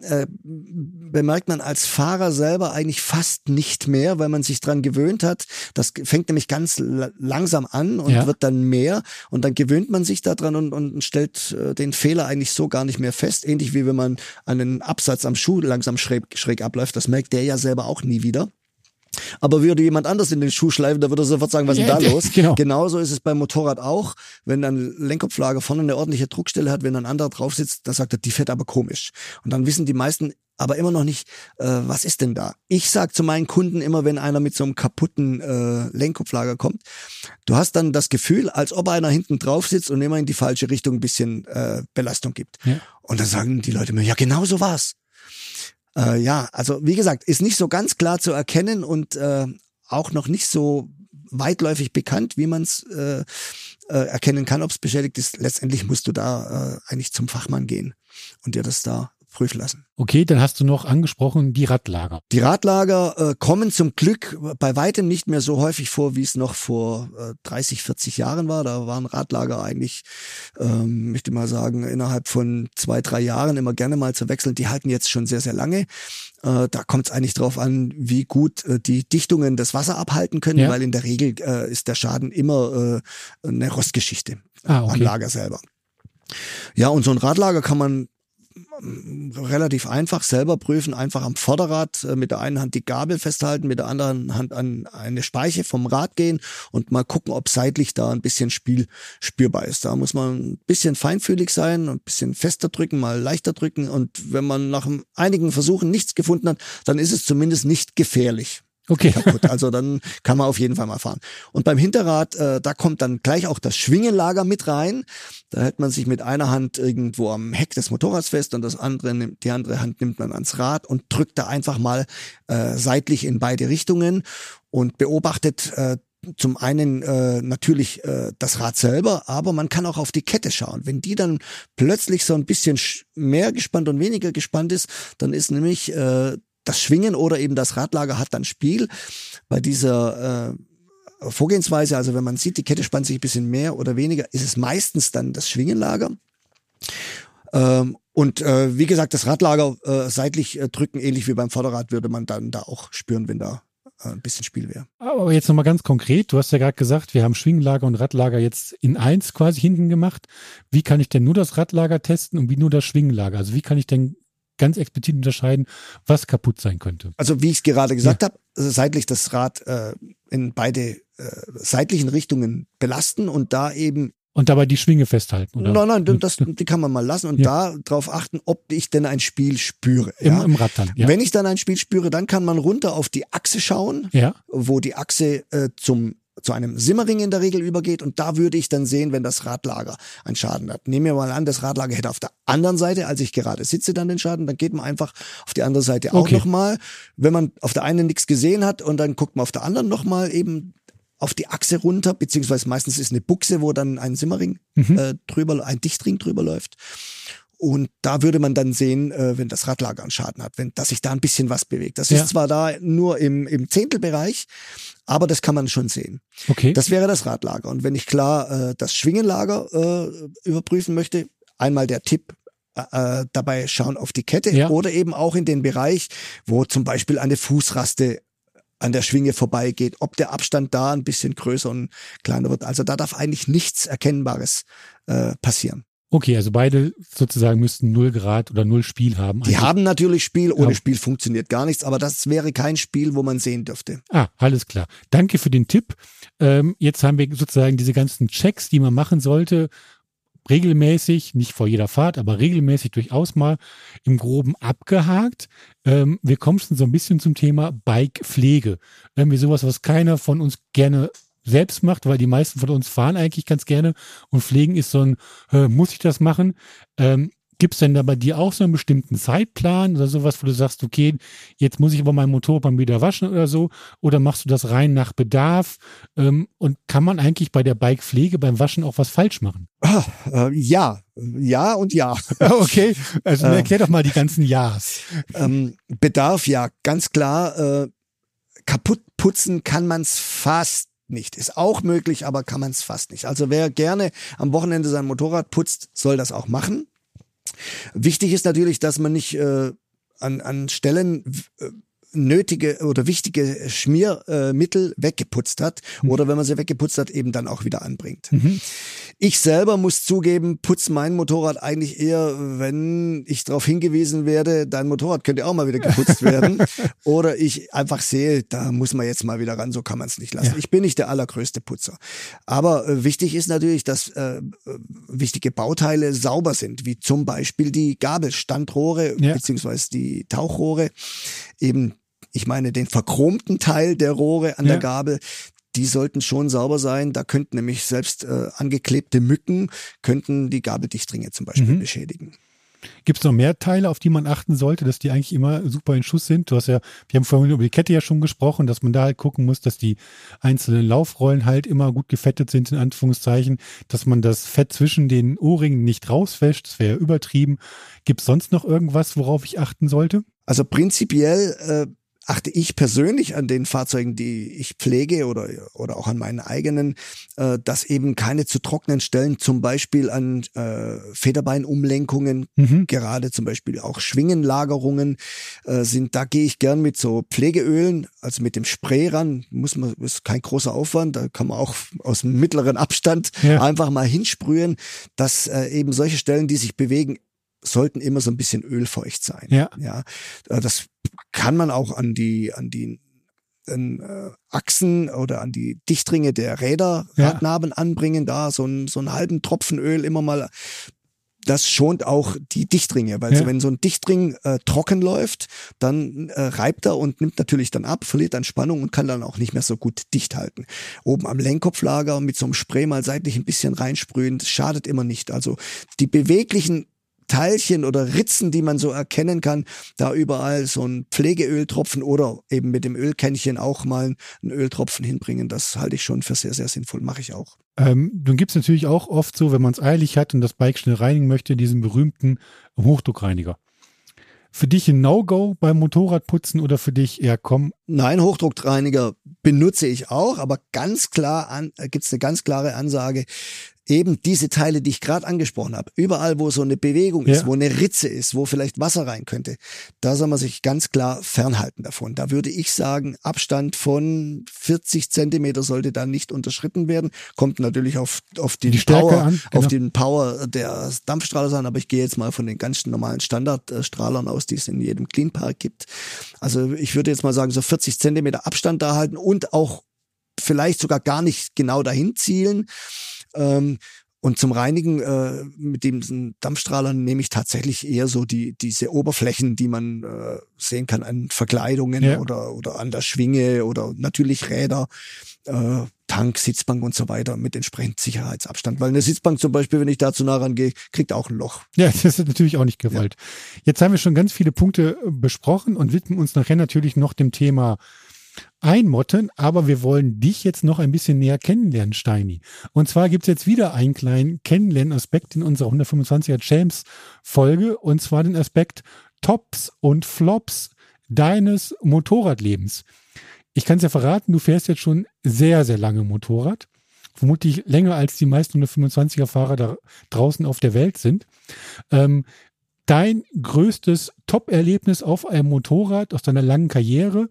äh, bemerkt man als Fahrer selber eigentlich fast nicht mehr, weil man sich dran gewöhnt hat. Das fängt nämlich ganz langsam an und ja. wird dann mehr und dann gewöhnt man sich daran und, und stellt äh, den Fehler eigentlich so gar nicht mehr fest. Ähnlich wie wenn man einen Absatz am Schuh langsam schräg, schräg abläuft. Das merkt der ja selber auch nie wieder. Aber würde jemand anders in den Schuh schleifen, da würde er sofort sagen, was ist denn da los? Genau. Genauso ist es beim Motorrad auch. Wenn ein Lenkkopflager vorne eine ordentliche Druckstelle hat, wenn ein anderer drauf sitzt, dann sagt er, die fährt aber komisch. Und dann wissen die meisten aber immer noch nicht, äh, was ist denn da? Ich sag zu meinen Kunden immer, wenn einer mit so einem kaputten äh, Lenkkopflager kommt, du hast dann das Gefühl, als ob einer hinten drauf sitzt und immer in die falsche Richtung ein bisschen äh, Belastung gibt. Ja. Und dann sagen die Leute mir, ja, genau so war's. Äh, ja, also wie gesagt, ist nicht so ganz klar zu erkennen und äh, auch noch nicht so weitläufig bekannt, wie man es äh, äh, erkennen kann, ob es beschädigt ist. Letztendlich musst du da äh, eigentlich zum Fachmann gehen und dir das da prüfen lassen. Okay, dann hast du noch angesprochen die Radlager. Die Radlager äh, kommen zum Glück bei weitem nicht mehr so häufig vor, wie es noch vor äh, 30, 40 Jahren war. Da waren Radlager eigentlich, ähm, möchte mal sagen, innerhalb von zwei, drei Jahren immer gerne mal zu wechseln. Die halten jetzt schon sehr, sehr lange. Äh, da kommt es eigentlich drauf an, wie gut äh, die Dichtungen das Wasser abhalten können, ja. weil in der Regel äh, ist der Schaden immer äh, eine Rostgeschichte ah, okay. am Lager selber. Ja, und so ein Radlager kann man relativ einfach. Selber prüfen, einfach am Vorderrad äh, mit der einen Hand die Gabel festhalten, mit der anderen Hand an eine Speiche vom Rad gehen und mal gucken, ob seitlich da ein bisschen Spiel spürbar ist. Da muss man ein bisschen feinfühlig sein, ein bisschen fester drücken, mal leichter drücken. Und wenn man nach einigen Versuchen nichts gefunden hat, dann ist es zumindest nicht gefährlich okay. kaputt. Also dann kann man auf jeden Fall mal fahren. Und beim Hinterrad, äh, da kommt dann gleich auch das Schwingenlager mit rein. Da hält man sich mit einer Hand irgendwo am Heck des Motorrads fest und das andere, die andere Hand nimmt man ans Rad und drückt da einfach mal äh, seitlich in beide Richtungen und beobachtet äh, zum einen äh, natürlich äh, das Rad selber, aber man kann auch auf die Kette schauen. Wenn die dann plötzlich so ein bisschen mehr gespannt und weniger gespannt ist, dann ist nämlich äh, das Schwingen oder eben das Radlager hat dann Spiel. Bei dieser äh, Vorgehensweise, also wenn man sieht, die Kette spannt sich ein bisschen mehr oder weniger, ist es meistens dann das Schwingenlager. Ähm, und äh, wie gesagt, das Radlager äh, seitlich äh, drücken, ähnlich wie beim Vorderrad, würde man dann da auch spüren, wenn da äh, ein bisschen Spiel wäre. Aber jetzt nochmal ganz konkret, du hast ja gerade gesagt, wir haben Schwingenlager und Radlager jetzt in eins quasi hinten gemacht. Wie kann ich denn nur das Radlager testen und wie nur das Schwingenlager? Also wie kann ich denn ganz explizit unterscheiden, was kaputt sein könnte. Also wie ich es gerade gesagt ja. habe, seitlich das Rad äh, in beide äh, seitlichen Richtungen belasten und da eben und dabei die Schwinge festhalten, oder? Nein, nein, das, die kann man mal lassen und ja. da drauf achten, ob ich denn ein Spiel spüre. Im, ja? im Rad dann, ja. Wenn ich dann ein Spiel spüre, dann kann man runter auf die Achse schauen, ja. wo die Achse äh, zum zu einem Simmering in der Regel übergeht und da würde ich dann sehen, wenn das Radlager einen Schaden hat. Nehmen wir mal an, das Radlager hätte auf der anderen Seite, als ich gerade sitze, dann den Schaden, dann geht man einfach auf die andere Seite auch okay. nochmal. Wenn man auf der einen nichts gesehen hat und dann guckt man auf der anderen nochmal eben auf die Achse runter, beziehungsweise meistens ist eine Buchse, wo dann ein Simmering mhm. äh, drüber, ein Dichtring drüber läuft. Und da würde man dann sehen, äh, wenn das Radlager einen Schaden hat, wenn, dass sich da ein bisschen was bewegt. Das ja. ist zwar da nur im, im Zehntelbereich, aber das kann man schon sehen. Okay. Das wäre das Radlager. Und wenn ich klar äh, das Schwingenlager äh, überprüfen möchte, einmal der Tipp, äh, dabei schauen auf die Kette ja. oder eben auch in den Bereich, wo zum Beispiel eine Fußraste an der Schwinge vorbeigeht, ob der Abstand da ein bisschen größer und kleiner wird. Also da darf eigentlich nichts Erkennbares äh, passieren. Okay, also beide sozusagen müssten null Grad oder null Spiel haben. Die haben natürlich Spiel, ohne ja. Spiel funktioniert gar nichts, aber das wäre kein Spiel, wo man sehen dürfte. Ah, alles klar. Danke für den Tipp. Ähm, jetzt haben wir sozusagen diese ganzen Checks, die man machen sollte, regelmäßig, nicht vor jeder Fahrt, aber regelmäßig durchaus mal im Groben abgehakt. Ähm, wir kommen schon so ein bisschen zum Thema Bikepflege. Irgendwie sowas, was keiner von uns gerne selbst macht, weil die meisten von uns fahren eigentlich ganz gerne und pflegen ist so ein, äh, muss ich das machen? Ähm, Gibt es denn da bei dir auch so einen bestimmten Zeitplan oder sowas, wo du sagst, okay, jetzt muss ich aber mein Motorrad mal wieder waschen oder so? Oder machst du das rein nach Bedarf? Ähm, und kann man eigentlich bei der Bikepflege beim Waschen auch was falsch machen? Ah, äh, ja, ja und ja. okay, also äh, erklär doch mal die ganzen Ja's. Ähm, Bedarf, ja, ganz klar. Äh, kaputt putzen kann man es fast nicht. Ist auch möglich, aber kann man es fast nicht. Also wer gerne am Wochenende sein Motorrad putzt, soll das auch machen. Wichtig ist natürlich, dass man nicht äh, an, an Stellen äh, nötige oder wichtige Schmiermittel weggeputzt hat mhm. oder wenn man sie weggeputzt hat, eben dann auch wieder anbringt. Mhm. Ich selber muss zugeben, putze mein Motorrad eigentlich eher, wenn ich darauf hingewiesen werde, dein Motorrad könnte auch mal wieder geputzt werden oder ich einfach sehe, da muss man jetzt mal wieder ran, so kann man es nicht lassen. Ja. Ich bin nicht der allergrößte Putzer. Aber äh, wichtig ist natürlich, dass äh, wichtige Bauteile sauber sind, wie zum Beispiel die Gabelstandrohre ja. beziehungsweise die Tauchrohre eben ich meine den verchromten Teil der Rohre an ja. der Gabel, die sollten schon sauber sein. Da könnten nämlich selbst äh, angeklebte Mücken könnten die Gabeldichtringe zum Beispiel mhm. beschädigen. Gibt es noch mehr Teile, auf die man achten sollte, dass die eigentlich immer super in Schuss sind? Du hast ja, wir haben vorhin über die Kette ja schon gesprochen, dass man da halt gucken muss, dass die einzelnen Laufrollen halt immer gut gefettet sind, in Anführungszeichen, dass man das Fett zwischen den Ohrringen nicht rauswäscht, das wäre ja übertrieben. Gibt es sonst noch irgendwas, worauf ich achten sollte? Also prinzipiell äh, achte ich persönlich an den Fahrzeugen, die ich pflege oder, oder auch an meinen eigenen, äh, dass eben keine zu trockenen Stellen, zum Beispiel an äh, Federbeinumlenkungen, mhm. gerade zum Beispiel auch Schwingenlagerungen äh, sind. Da gehe ich gern mit so Pflegeölen, also mit dem Spray ran. Muss man, ist kein großer Aufwand. Da kann man auch aus einem mittleren Abstand ja. einfach mal hinsprühen, dass äh, eben solche Stellen, die sich bewegen, sollten immer so ein bisschen ölfeucht sein. Ja. ja. Äh, das kann man auch an die, an die an, äh, Achsen oder an die Dichtringe der Räder, ja. Radnaben anbringen, da so, ein, so einen halben Tropfen Öl immer mal. Das schont auch die Dichtringe, weil ja. so, wenn so ein Dichtring äh, trocken läuft, dann äh, reibt er und nimmt natürlich dann ab, verliert an Spannung und kann dann auch nicht mehr so gut dicht halten. Oben am Lenkkopflager mit so einem Spray mal seitlich ein bisschen reinsprühen, das schadet immer nicht. Also die beweglichen Teilchen oder Ritzen, die man so erkennen kann, da überall so ein Pflegeöltropfen oder eben mit dem Ölkännchen auch mal einen Öltropfen hinbringen. Das halte ich schon für sehr, sehr sinnvoll. Mache ich auch. Ähm, dann gibt es natürlich auch oft so, wenn man es eilig hat und das Bike schnell reinigen möchte, diesen berühmten Hochdruckreiniger. Für dich ein No-Go beim Motorradputzen oder für dich eher komm? Nein, Hochdruckreiniger benutze ich auch, aber ganz klar an, äh, gibt es eine ganz klare Ansage eben diese Teile, die ich gerade angesprochen habe, überall, wo so eine Bewegung ist, ja. wo eine Ritze ist, wo vielleicht Wasser rein könnte, da soll man sich ganz klar fernhalten davon. Da würde ich sagen, Abstand von 40 Zentimeter sollte da nicht unterschritten werden. Kommt natürlich auf, auf die, die Power, an, genau. auf den Power der Dampfstrahler an, aber ich gehe jetzt mal von den ganz normalen Standardstrahlern aus, die es in jedem Clean Park gibt. Also ich würde jetzt mal sagen, so 40 Zentimeter Abstand da halten und auch vielleicht sogar gar nicht genau dahin zielen. Ähm, und zum Reinigen äh, mit dem Dampfstrahler nehme ich tatsächlich eher so die diese Oberflächen, die man äh, sehen kann an Verkleidungen ja. oder oder an der Schwinge oder natürlich Räder, äh, Tank, Sitzbank und so weiter mit entsprechend Sicherheitsabstand. Weil eine Sitzbank zum Beispiel, wenn ich da zu nah rangehe, kriegt auch ein Loch. Ja, das ist natürlich auch nicht gewollt. Ja. Jetzt haben wir schon ganz viele Punkte besprochen und widmen uns nachher natürlich noch dem Thema einmotten, aber wir wollen dich jetzt noch ein bisschen näher kennenlernen, Steini. Und zwar gibt es jetzt wieder einen kleinen Kennenlernaspekt in unserer 125er James Folge und zwar den Aspekt Tops und Flops deines Motorradlebens. Ich kann es ja verraten, du fährst jetzt schon sehr, sehr lange Motorrad. Vermutlich länger als die meisten 125er Fahrer da draußen auf der Welt sind. Ähm, dein größtes Top-Erlebnis auf einem Motorrad aus deiner langen Karriere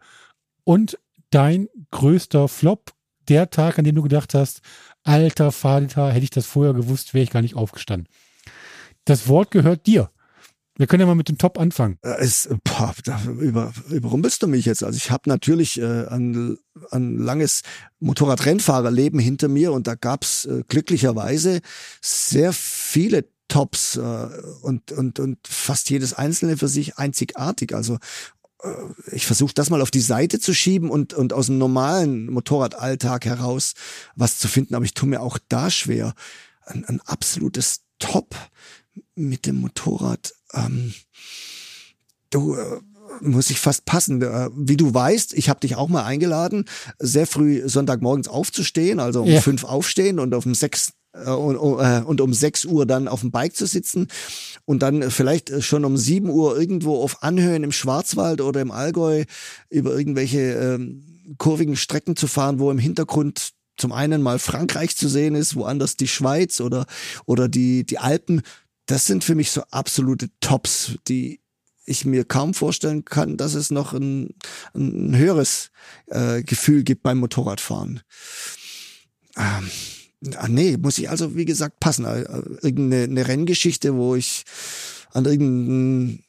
und dein größter Flop, der Tag, an dem du gedacht hast, alter Vater, hätte ich das vorher gewusst, wäre ich gar nicht aufgestanden. Das Wort gehört dir. Wir können ja mal mit dem Top anfangen. Es, boah, da über, überrumpelst du mich jetzt. Also ich habe natürlich äh, ein, ein langes Motorradrennfahrerleben hinter mir und da gab's äh, glücklicherweise sehr viele Tops äh, und, und, und fast jedes einzelne für sich einzigartig. Also ich versuche das mal auf die Seite zu schieben und, und aus dem normalen Motorradalltag heraus was zu finden, aber ich tue mir auch da schwer. Ein, ein absolutes Top mit dem Motorrad. Ähm, du äh, muss ich fast passen. Äh, wie du weißt, ich habe dich auch mal eingeladen, sehr früh Sonntagmorgens aufzustehen, also um ja. fünf aufstehen und auf dem sechs äh, und, äh, und um 6 Uhr dann auf dem Bike zu sitzen und dann vielleicht schon um 7 Uhr irgendwo auf Anhöhen im Schwarzwald oder im Allgäu über irgendwelche ähm, kurvigen Strecken zu fahren, wo im Hintergrund zum einen mal Frankreich zu sehen ist, woanders die Schweiz oder, oder die, die Alpen. Das sind für mich so absolute Tops, die ich mir kaum vorstellen kann, dass es noch ein, ein höheres äh, Gefühl gibt beim Motorradfahren. Ähm, ah, nee, muss ich also, wie gesagt, passen. Äh, irgendeine eine Renngeschichte, wo ich an irgendeinem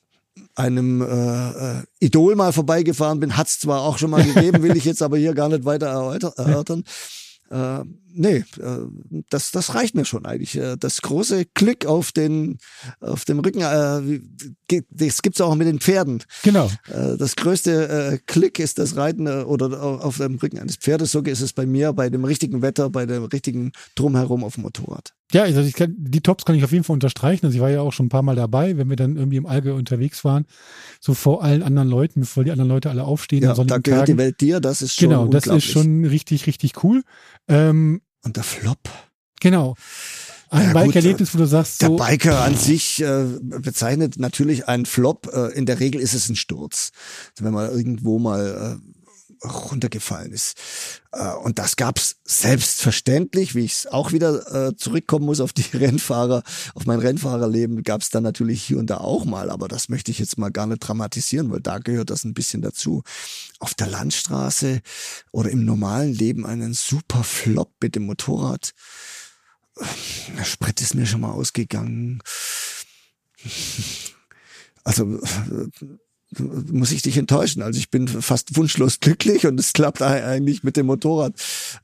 einem äh, äh, Idol mal vorbeigefahren bin, hat's zwar auch schon mal gegeben, will ich jetzt aber hier gar nicht weiter erörtern. Äh, nee, äh, das, das reicht mir schon eigentlich. Äh, das große Glück auf den, auf dem Rücken, äh, das gibt's auch mit den Pferden. Genau. Äh, das größte äh, Klick ist das Reiten äh, oder auf dem Rücken eines Pferdes. So ist es bei mir, bei dem richtigen Wetter, bei dem richtigen Drumherum auf dem Motorrad. Ja, also ich kann, die Tops kann ich auf jeden Fall unterstreichen. Also ich war ja auch schon ein paar Mal dabei, wenn wir dann irgendwie im Allgäu unterwegs waren, so vor allen anderen Leuten, bevor die anderen Leute alle aufstehen. Ja, da gehört Tagen. die Welt dir, das ist schon Genau, das ist schon richtig, richtig cool. Ähm, und der Flop. Genau. Ein ja, Bike-Erlebnis, wo du sagst, so. Der Biker an sich äh, bezeichnet natürlich einen Flop. Äh, in der Regel ist es ein Sturz. Also wenn man irgendwo mal äh, runtergefallen ist. Äh, und das gab's selbstverständlich, wie ich auch wieder äh, zurückkommen muss auf die Rennfahrer, auf mein Rennfahrerleben, gab's dann natürlich hier und da auch mal, aber das möchte ich jetzt mal gar nicht dramatisieren, weil da gehört das ein bisschen dazu. Auf der Landstraße oder im normalen Leben einen super Flop mit dem Motorrad. Der Sprit ist mir schon mal ausgegangen. Also muss ich dich enttäuschen. Also ich bin fast wunschlos glücklich und es klappt eigentlich mit dem Motorrad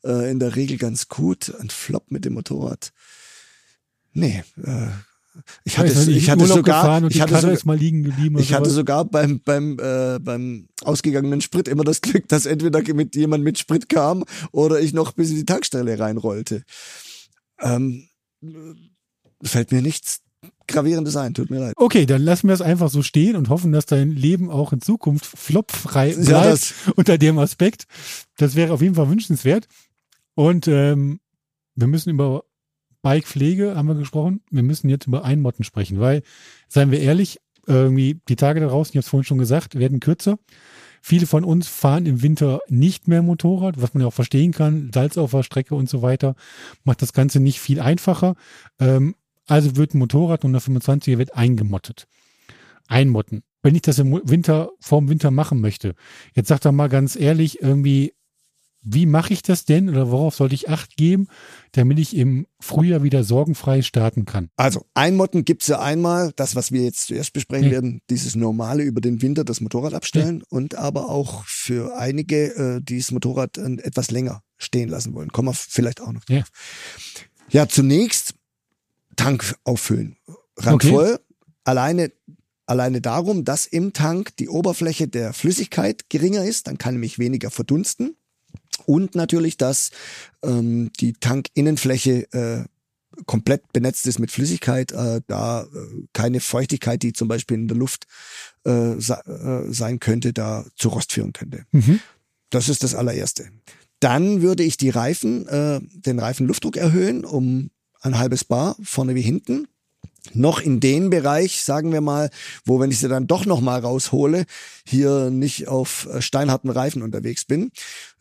äh, in der Regel ganz gut. Ein Flop mit dem Motorrad. Nee, äh, ich hatte, ich, ich hatte sogar, ich hatte, sogar, ich hatte sogar beim beim äh, beim ausgegangenen Sprit immer das Glück, dass entweder mit jemand mit Sprit kam oder ich noch bis in die Tankstelle reinrollte. Ähm, fällt mir nichts gravierendes ein, tut mir leid. Okay, dann lassen wir es einfach so stehen und hoffen, dass dein Leben auch in Zukunft flopfrei bleibt ja, unter dem Aspekt. Das wäre auf jeden Fall wünschenswert. Und ähm, wir müssen über Bikepflege, haben wir gesprochen. Wir müssen jetzt über Einmotten sprechen, weil, seien wir ehrlich, irgendwie die Tage da draußen, ich habe es vorhin schon gesagt, werden kürzer. Viele von uns fahren im Winter nicht mehr Motorrad, was man ja auch verstehen kann. Salz auf der Strecke und so weiter macht das Ganze nicht viel einfacher. Ähm, also wird ein Motorrad 125er wird eingemottet. Einmotten. Wenn ich das im Winter, vorm Winter machen möchte. Jetzt sagt er mal ganz ehrlich, irgendwie, wie mache ich das denn oder worauf sollte ich Acht geben, damit ich im Frühjahr wieder sorgenfrei starten kann? Also Einmotten gibt's ja einmal, das, was wir jetzt zuerst besprechen ja. werden, dieses normale über den Winter das Motorrad abstellen ja. und aber auch für einige, äh, die das Motorrad äh, etwas länger stehen lassen wollen. Kommen wir vielleicht auch noch drauf. Ja, ja zunächst Tank auffüllen. Randvoll. Okay. Alleine, alleine darum, dass im Tank die Oberfläche der Flüssigkeit geringer ist, dann kann nämlich weniger verdunsten. Und natürlich, dass ähm, die Tankinnenfläche äh, komplett benetzt ist mit Flüssigkeit, äh, da äh, keine Feuchtigkeit, die zum Beispiel in der Luft äh, äh, sein könnte, da zu Rost führen könnte. Mhm. Das ist das allererste. Dann würde ich die Reifen, äh, den Reifenluftdruck erhöhen, um ein halbes Bar, vorne wie hinten. Noch in den Bereich, sagen wir mal, wo, wenn ich sie dann doch nochmal raushole, hier nicht auf äh, steinharten Reifen unterwegs bin.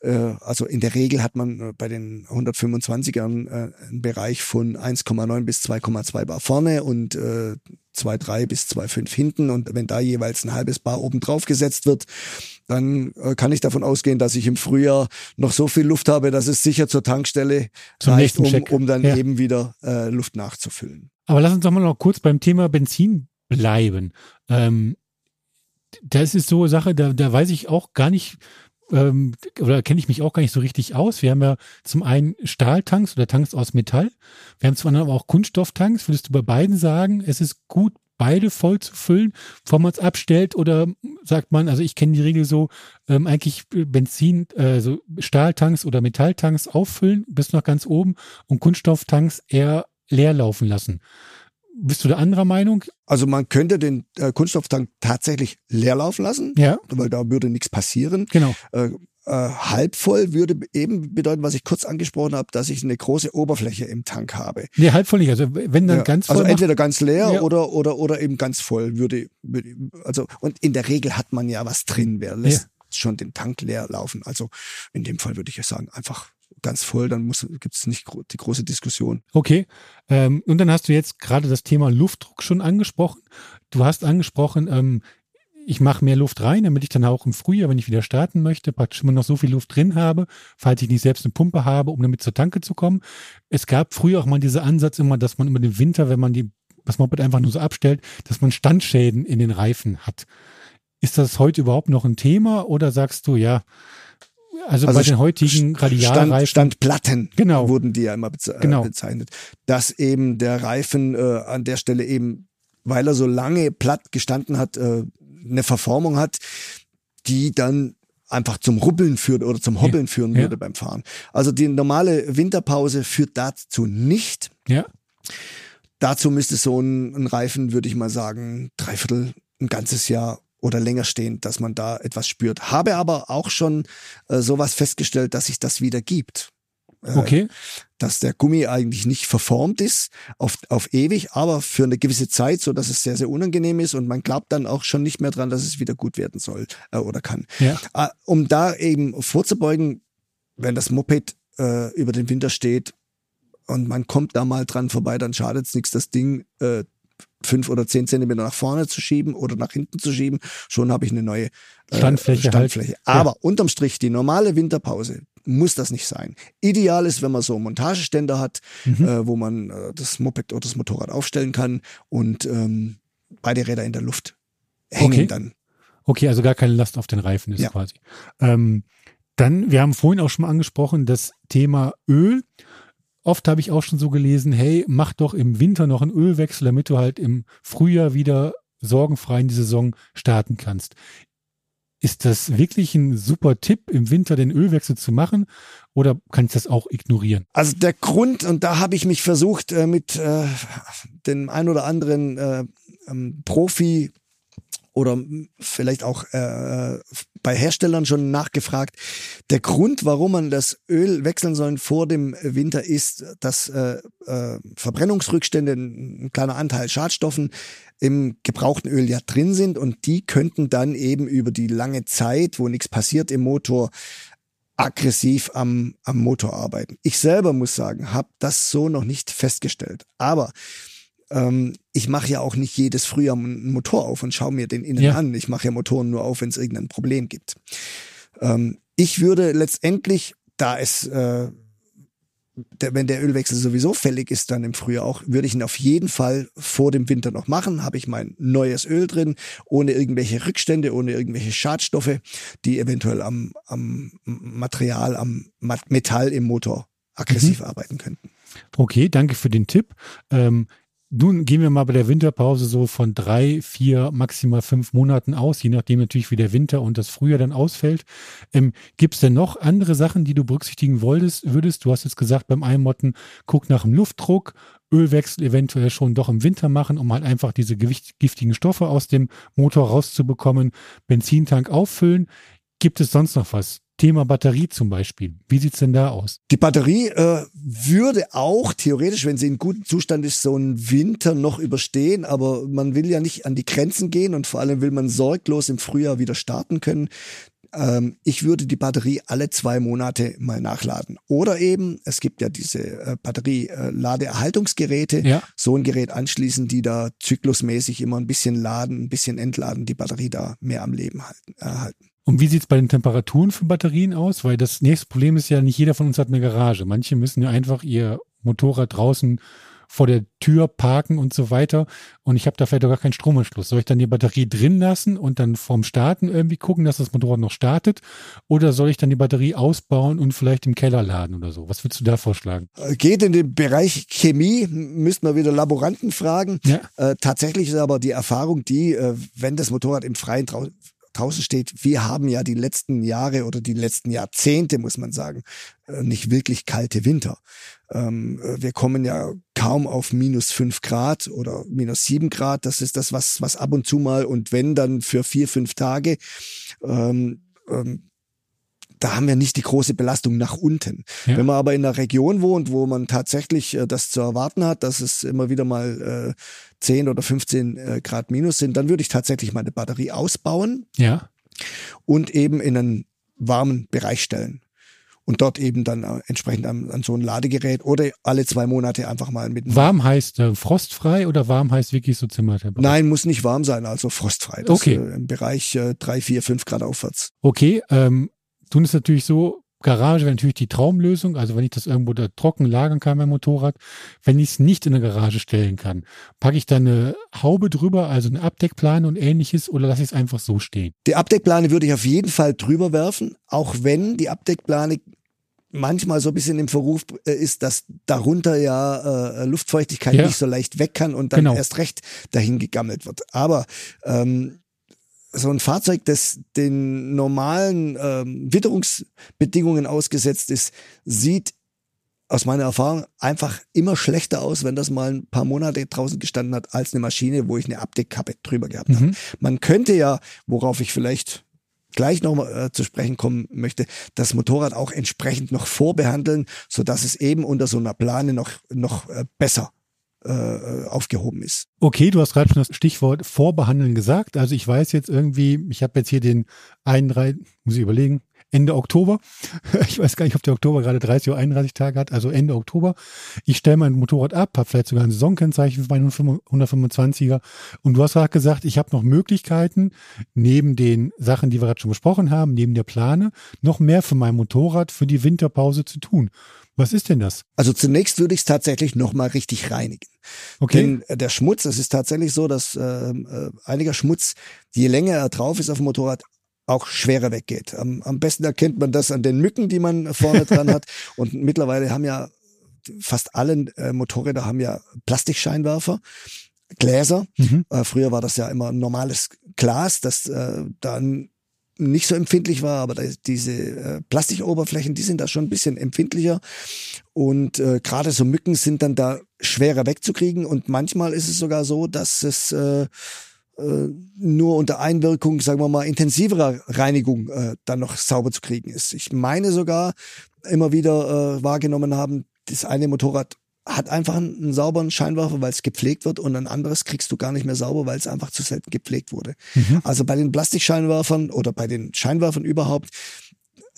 Äh, also in der Regel hat man äh, bei den 125ern einen Bereich von 1,9 bis 2,2 Bar vorne und 2,3 bis 2,5 hinten. Und wenn da jeweils ein halbes Bar oben drauf gesetzt wird, dann äh, kann ich davon ausgehen, dass ich im Frühjahr noch so viel Luft habe, dass es sicher zur Tankstelle Zum reicht, um, um dann ja. eben wieder äh, Luft nachzufüllen. Aber lass uns doch mal noch kurz beim Thema Benzin bleiben. Ähm, das ist so eine Sache, da, da weiß ich auch gar nicht, ähm, oder kenne ich mich auch gar nicht so richtig aus. Wir haben ja zum einen Stahltanks oder Tanks aus Metall. Wir haben zum anderen aber auch Kunststofftanks. Würdest du bei beiden sagen, es ist gut, beide voll zu füllen, bevor man es abstellt? Oder sagt man, also ich kenne die Regel so, ähm, eigentlich Benzin, äh, so Stahltanks oder Metalltanks auffüllen bis nach ganz oben und Kunststofftanks eher leer laufen lassen. Bist du der anderer Meinung? Also man könnte den äh, Kunststofftank tatsächlich leer laufen lassen, ja. weil da würde nichts passieren. Genau. Äh, äh, halb voll würde eben bedeuten, was ich kurz angesprochen habe, dass ich eine große Oberfläche im Tank habe. Nee, halb voll nicht. Also wenn dann ja, ganz voll. Also entweder ganz leer ja. oder, oder, oder eben ganz voll würde, würde, also, und in der Regel hat man ja was drin. Wer lässt ja. schon den Tank leer laufen? Also in dem Fall würde ich ja sagen, einfach ganz voll, dann gibt es nicht die große Diskussion. Okay. Ähm, und dann hast du jetzt gerade das Thema Luftdruck schon angesprochen. Du hast angesprochen, ähm, ich mache mehr Luft rein, damit ich dann auch im Frühjahr, wenn ich wieder starten möchte, praktisch immer noch so viel Luft drin habe, falls ich nicht selbst eine Pumpe habe, um damit zur Tanke zu kommen. Es gab früher auch mal diesen Ansatz immer, dass man über den Winter, wenn man die, das Moped einfach nur so abstellt, dass man Standschäden in den Reifen hat. Ist das heute überhaupt noch ein Thema oder sagst du, ja, also, also bei den heutigen Radialreifen. Stand, Standplatten genau. wurden die ja immer beze genau. bezeichnet. Dass eben der Reifen äh, an der Stelle eben, weil er so lange platt gestanden hat, äh, eine Verformung hat, die dann einfach zum Rubbeln führt oder zum Hobbeln ja. führen würde ja. beim Fahren. Also die normale Winterpause führt dazu nicht. Ja. Dazu müsste so ein, ein Reifen, würde ich mal sagen, dreiviertel, ein ganzes Jahr oder länger stehen, dass man da etwas spürt. Habe aber auch schon äh, sowas festgestellt, dass sich das wieder gibt. Äh, okay. Dass der Gummi eigentlich nicht verformt ist auf, auf ewig, aber für eine gewisse Zeit, so dass es sehr, sehr unangenehm ist und man glaubt dann auch schon nicht mehr dran, dass es wieder gut werden soll äh, oder kann. Ja. Äh, um da eben vorzubeugen, wenn das Moped äh, über den Winter steht und man kommt da mal dran vorbei, dann schadet es nichts, das Ding äh, fünf oder zehn Zentimeter nach vorne zu schieben oder nach hinten zu schieben, schon habe ich eine neue äh, Standfläche. Standfläche. Halt. Aber ja. unterm Strich, die normale Winterpause muss das nicht sein. Ideal ist, wenn man so Montageständer hat, mhm. äh, wo man äh, das Moped oder das Motorrad aufstellen kann und ähm, beide Räder in der Luft hängen okay. dann. Okay, also gar keine Last auf den Reifen ist ja. quasi. Ähm, dann, wir haben vorhin auch schon mal angesprochen, das Thema Öl. Oft habe ich auch schon so gelesen, hey, mach doch im Winter noch einen Ölwechsel, damit du halt im Frühjahr wieder sorgenfrei in die Saison starten kannst. Ist das wirklich ein super Tipp, im Winter den Ölwechsel zu machen? Oder kann ich das auch ignorieren? Also der Grund, und da habe ich mich versucht, äh, mit äh, dem ein oder anderen äh, ähm, Profi oder vielleicht auch äh, bei Herstellern schon nachgefragt. Der Grund, warum man das Öl wechseln soll vor dem Winter, ist, dass äh, äh, Verbrennungsrückstände, ein kleiner Anteil Schadstoffen im gebrauchten Öl ja drin sind und die könnten dann eben über die lange Zeit, wo nichts passiert im Motor, aggressiv am, am Motor arbeiten. Ich selber muss sagen, habe das so noch nicht festgestellt. Aber ähm, ich mache ja auch nicht jedes Frühjahr einen Motor auf und schaue mir den innen ja. an. Ich mache ja Motoren nur auf, wenn es irgendein Problem gibt. Ähm, ich würde letztendlich, da es äh, der, wenn der Ölwechsel sowieso fällig ist, dann im Frühjahr auch, würde ich ihn auf jeden Fall vor dem Winter noch machen. Habe ich mein neues Öl drin, ohne irgendwelche Rückstände, ohne irgendwelche Schadstoffe, die eventuell am, am Material, am Metall im Motor aggressiv mhm. arbeiten könnten. Okay, danke für den Tipp. Ähm, nun gehen wir mal bei der Winterpause so von drei, vier, maximal fünf Monaten aus, je nachdem natürlich, wie der Winter und das Frühjahr dann ausfällt. Ähm, Gibt es denn noch andere Sachen, die du berücksichtigen wolltest, würdest? Du hast jetzt gesagt, beim Einmotten, guck nach dem Luftdruck, Ölwechsel eventuell schon doch im Winter machen, um halt einfach diese giftigen Stoffe aus dem Motor rauszubekommen, Benzintank auffüllen. Gibt es sonst noch was? Thema Batterie zum Beispiel. Wie sieht's denn da aus? Die Batterie äh, würde auch theoretisch, wenn sie in gutem Zustand ist, so einen Winter noch überstehen, aber man will ja nicht an die Grenzen gehen und vor allem will man sorglos im Frühjahr wieder starten können. Ähm, ich würde die Batterie alle zwei Monate mal nachladen. Oder eben, es gibt ja diese äh, Batterie-Ladeerhaltungsgeräte, äh, ja. so ein Gerät anschließen, die da zyklusmäßig immer ein bisschen laden, ein bisschen entladen, die Batterie da mehr am Leben halten. Erhalten. Und wie sieht's bei den Temperaturen für Batterien aus? Weil das nächste Problem ist ja, nicht jeder von uns hat eine Garage. Manche müssen ja einfach ihr Motorrad draußen vor der Tür parken und so weiter. Und ich habe da vielleicht auch gar keinen Stromanschluss. Soll ich dann die Batterie drin lassen und dann vorm Starten irgendwie gucken, dass das Motorrad noch startet? Oder soll ich dann die Batterie ausbauen und vielleicht im Keller laden oder so? Was würdest du da vorschlagen? Äh, geht in den Bereich Chemie, müssten wir wieder Laboranten fragen. Ja. Äh, tatsächlich ist aber die Erfahrung die, äh, wenn das Motorrad im Freien draußen steht, wir haben ja die letzten Jahre oder die letzten Jahrzehnte, muss man sagen, äh, nicht wirklich kalte Winter. Ähm, äh, wir kommen ja kaum auf minus fünf Grad oder minus sieben Grad. Das ist das, was, was ab und zu mal und wenn dann für vier, fünf Tage. Ähm, ähm, da haben wir nicht die große Belastung nach unten. Ja. Wenn man aber in einer Region wohnt, wo man tatsächlich äh, das zu erwarten hat, dass es immer wieder mal äh, 10 oder 15 äh, Grad minus sind, dann würde ich tatsächlich meine Batterie ausbauen ja. und eben in einen warmen Bereich stellen. und dort eben dann äh, entsprechend an, an, so ein Ladegerät oder alle zwei Monate einfach mal mit. Warm heißt äh, frostfrei oder warm heißt wirklich so Zimmertemperatur? Nein, muss nicht warm sein, also frostfrei. Das, okay. Äh, Im Bereich äh, drei, vier, fünf Grad aufwärts. Okay, ähm, tun es natürlich so, Garage wäre natürlich die Traumlösung. Also wenn ich das irgendwo da trocken lagern kann, mein Motorrad. Wenn ich es nicht in der Garage stellen kann, packe ich da eine Haube drüber, also eine Abdeckplane und ähnliches, oder lasse ich es einfach so stehen? Die Abdeckplane würde ich auf jeden Fall drüber werfen, auch wenn die Abdeckplane manchmal so ein bisschen im Verruf äh, ist, dass darunter ja äh, Luftfeuchtigkeit ja. nicht so leicht weg kann und dann genau. erst recht dahin gegammelt wird. Aber ähm, so ein Fahrzeug, das den normalen ähm, Witterungsbedingungen ausgesetzt ist, sieht aus meiner Erfahrung einfach immer schlechter aus, wenn das mal ein paar Monate draußen gestanden hat, als eine Maschine, wo ich eine Abdeckkappe drüber gehabt mhm. habe. Man könnte ja, worauf ich vielleicht gleich noch mal, äh, zu sprechen kommen möchte, das Motorrad auch entsprechend noch vorbehandeln, so dass es eben unter so einer Plane noch noch äh, besser äh, aufgehoben ist. Okay, du hast gerade schon das Stichwort Vorbehandeln gesagt. Also ich weiß jetzt irgendwie, ich habe jetzt hier den einen, drei, muss ich überlegen, Ende Oktober. Ich weiß gar nicht, ob der Oktober gerade 30 oder 31 Tage hat, also Ende Oktober. Ich stelle mein Motorrad ab, habe vielleicht sogar ein Saisonkennzeichen für meinen 125er. Und du hast gerade gesagt, ich habe noch Möglichkeiten, neben den Sachen, die wir gerade schon besprochen haben, neben der Plane, noch mehr für mein Motorrad für die Winterpause zu tun. Was ist denn das? Also zunächst würde ich es tatsächlich nochmal richtig reinigen. Okay. Denn äh, der Schmutz, es ist tatsächlich so, dass äh, äh, einiger Schmutz, je länger er drauf ist auf dem Motorrad, auch schwerer weggeht. Am, am besten erkennt man das an den Mücken, die man vorne dran hat. Und mittlerweile haben ja fast alle äh, Motorräder haben ja Plastikscheinwerfer. Gläser. Mhm. Äh, früher war das ja immer normales Glas, das äh, dann nicht so empfindlich war, aber diese äh, Plastikoberflächen, die sind da schon ein bisschen empfindlicher und äh, gerade so Mücken sind dann da schwerer wegzukriegen und manchmal ist es sogar so, dass es äh, äh, nur unter Einwirkung, sagen wir mal, intensiverer Reinigung äh, dann noch sauber zu kriegen ist. Ich meine sogar immer wieder äh, wahrgenommen haben, das eine Motorrad hat einfach einen, sauberen Scheinwerfer, weil es gepflegt wird und ein anderes kriegst du gar nicht mehr sauber, weil es einfach zu selten gepflegt wurde. Mhm. Also bei den Plastikscheinwerfern oder bei den Scheinwerfern überhaupt,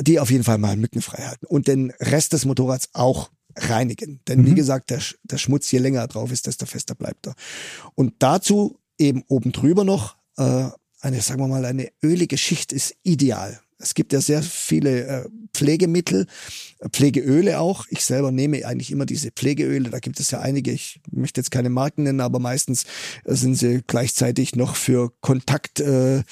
die auf jeden Fall mal mückenfrei halten und den Rest des Motorrads auch reinigen. Denn mhm. wie gesagt, der, der Schmutz, je länger er drauf ist, desto fester bleibt er. Und dazu eben oben drüber noch äh, eine, sagen wir mal, eine ölige Schicht ist ideal. Es gibt ja sehr viele äh, Pflegemittel, Pflegeöle auch. Ich selber nehme eigentlich immer diese Pflegeöle. Da gibt es ja einige. Ich möchte jetzt keine Marken nennen, aber meistens äh, sind sie gleichzeitig noch für Kontakt. Äh,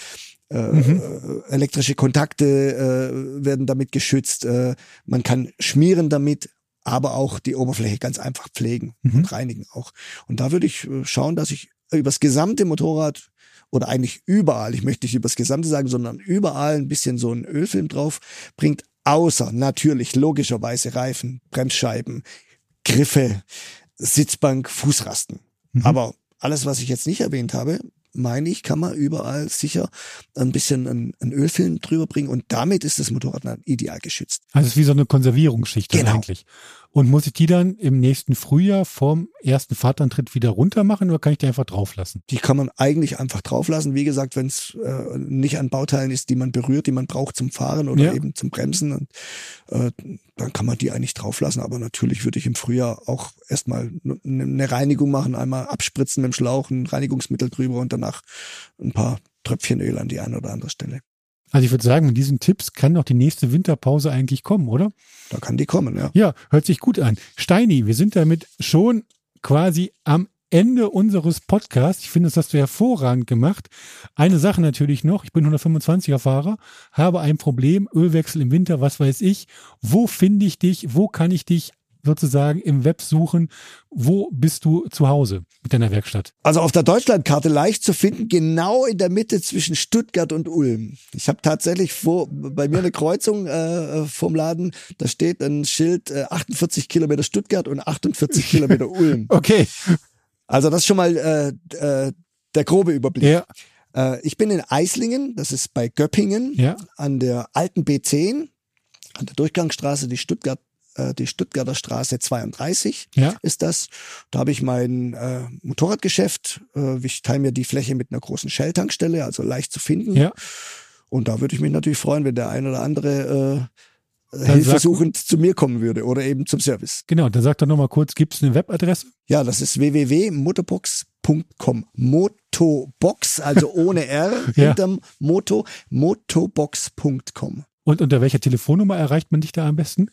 äh, mhm. elektrische Kontakte äh, werden damit geschützt. Äh, man kann schmieren damit, aber auch die Oberfläche ganz einfach pflegen mhm. und reinigen auch. Und da würde ich äh, schauen, dass ich übers gesamte Motorrad oder eigentlich überall, ich möchte nicht übers gesamte sagen, sondern überall ein bisschen so einen Ölfilm drauf bringt, außer natürlich logischerweise Reifen, Bremsscheiben, Griffe, Sitzbank, Fußrasten. Mhm. Aber alles, was ich jetzt nicht erwähnt habe, meine ich, kann man überall sicher ein bisschen einen Ölfilm drüber bringen und damit ist das Motorrad dann ideal geschützt. Also es ist wie so eine Konservierungsschicht genau. eigentlich. Und muss ich die dann im nächsten Frühjahr vorm ersten Fahrtantritt wieder runter machen oder kann ich die einfach drauflassen? Die kann man eigentlich einfach drauflassen. Wie gesagt, wenn es äh, nicht an Bauteilen ist, die man berührt, die man braucht zum Fahren oder ja. eben zum Bremsen, und, äh, dann kann man die eigentlich drauflassen. Aber natürlich würde ich im Frühjahr auch erstmal eine Reinigung machen, einmal abspritzen mit dem Schlauch, ein Reinigungsmittel drüber und danach ein paar Tröpfchen Öl an die eine oder andere Stelle. Also ich würde sagen, mit diesen Tipps kann doch die nächste Winterpause eigentlich kommen, oder? Da kann die kommen, ja. Ja, hört sich gut an. Steini, wir sind damit schon quasi am Ende unseres Podcasts. Ich finde, das hast du hervorragend gemacht. Eine Sache natürlich noch. Ich bin 125er Fahrer, habe ein Problem, Ölwechsel im Winter, was weiß ich. Wo finde ich dich? Wo kann ich dich sozusagen im Web suchen, wo bist du zu Hause mit deiner Werkstatt? Also auf der Deutschlandkarte leicht zu finden, genau in der Mitte zwischen Stuttgart und Ulm. Ich habe tatsächlich vor, bei mir eine Kreuzung äh, vom Laden, da steht ein Schild äh, 48 Kilometer Stuttgart und 48 Kilometer Ulm. Okay. Also das ist schon mal äh, äh, der grobe Überblick. Ja. Äh, ich bin in Eislingen, das ist bei Göppingen, ja. an der alten B10, an der Durchgangsstraße, die Stuttgart äh, die Stuttgarter Straße 32 ja. ist das. Da habe ich mein äh, Motorradgeschäft. Äh, ich teile mir die Fläche mit einer großen Shell-Tankstelle, also leicht zu finden. Ja. Und da würde ich mich natürlich freuen, wenn der ein oder andere hilfesuchend zu mir kommen würde oder eben zum Service. Genau, dann sag doch nochmal kurz, gibt es eine Webadresse? Ja, das ist www.motobox.com. Motobox, also ohne R Ja. hinterm Moto, motobox.com. Und unter welcher Telefonnummer erreicht man dich da am besten?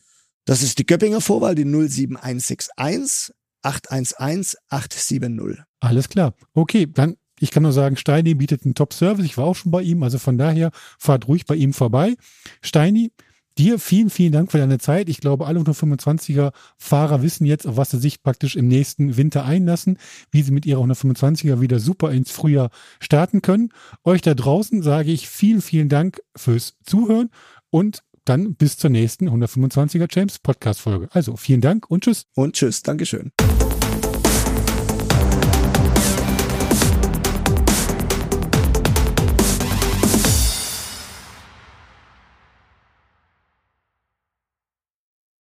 Das ist die Göppinger Vorwahl, die 07161 811 870. Alles klar. Okay, dann, ich kann nur sagen, Steini bietet einen Top-Service. Ich war auch schon bei ihm, also von daher fahrt ruhig bei ihm vorbei. Steini, dir vielen, vielen Dank für deine Zeit. Ich glaube, alle 125er Fahrer wissen jetzt, auf was sie sich praktisch im nächsten Winter einlassen, wie sie mit ihrer 125er wieder super ins Frühjahr starten können. Euch da draußen sage ich vielen, vielen Dank fürs Zuhören und dann bis zur nächsten 125er James Podcast Folge. Also vielen Dank und tschüss. Und tschüss, Dankeschön.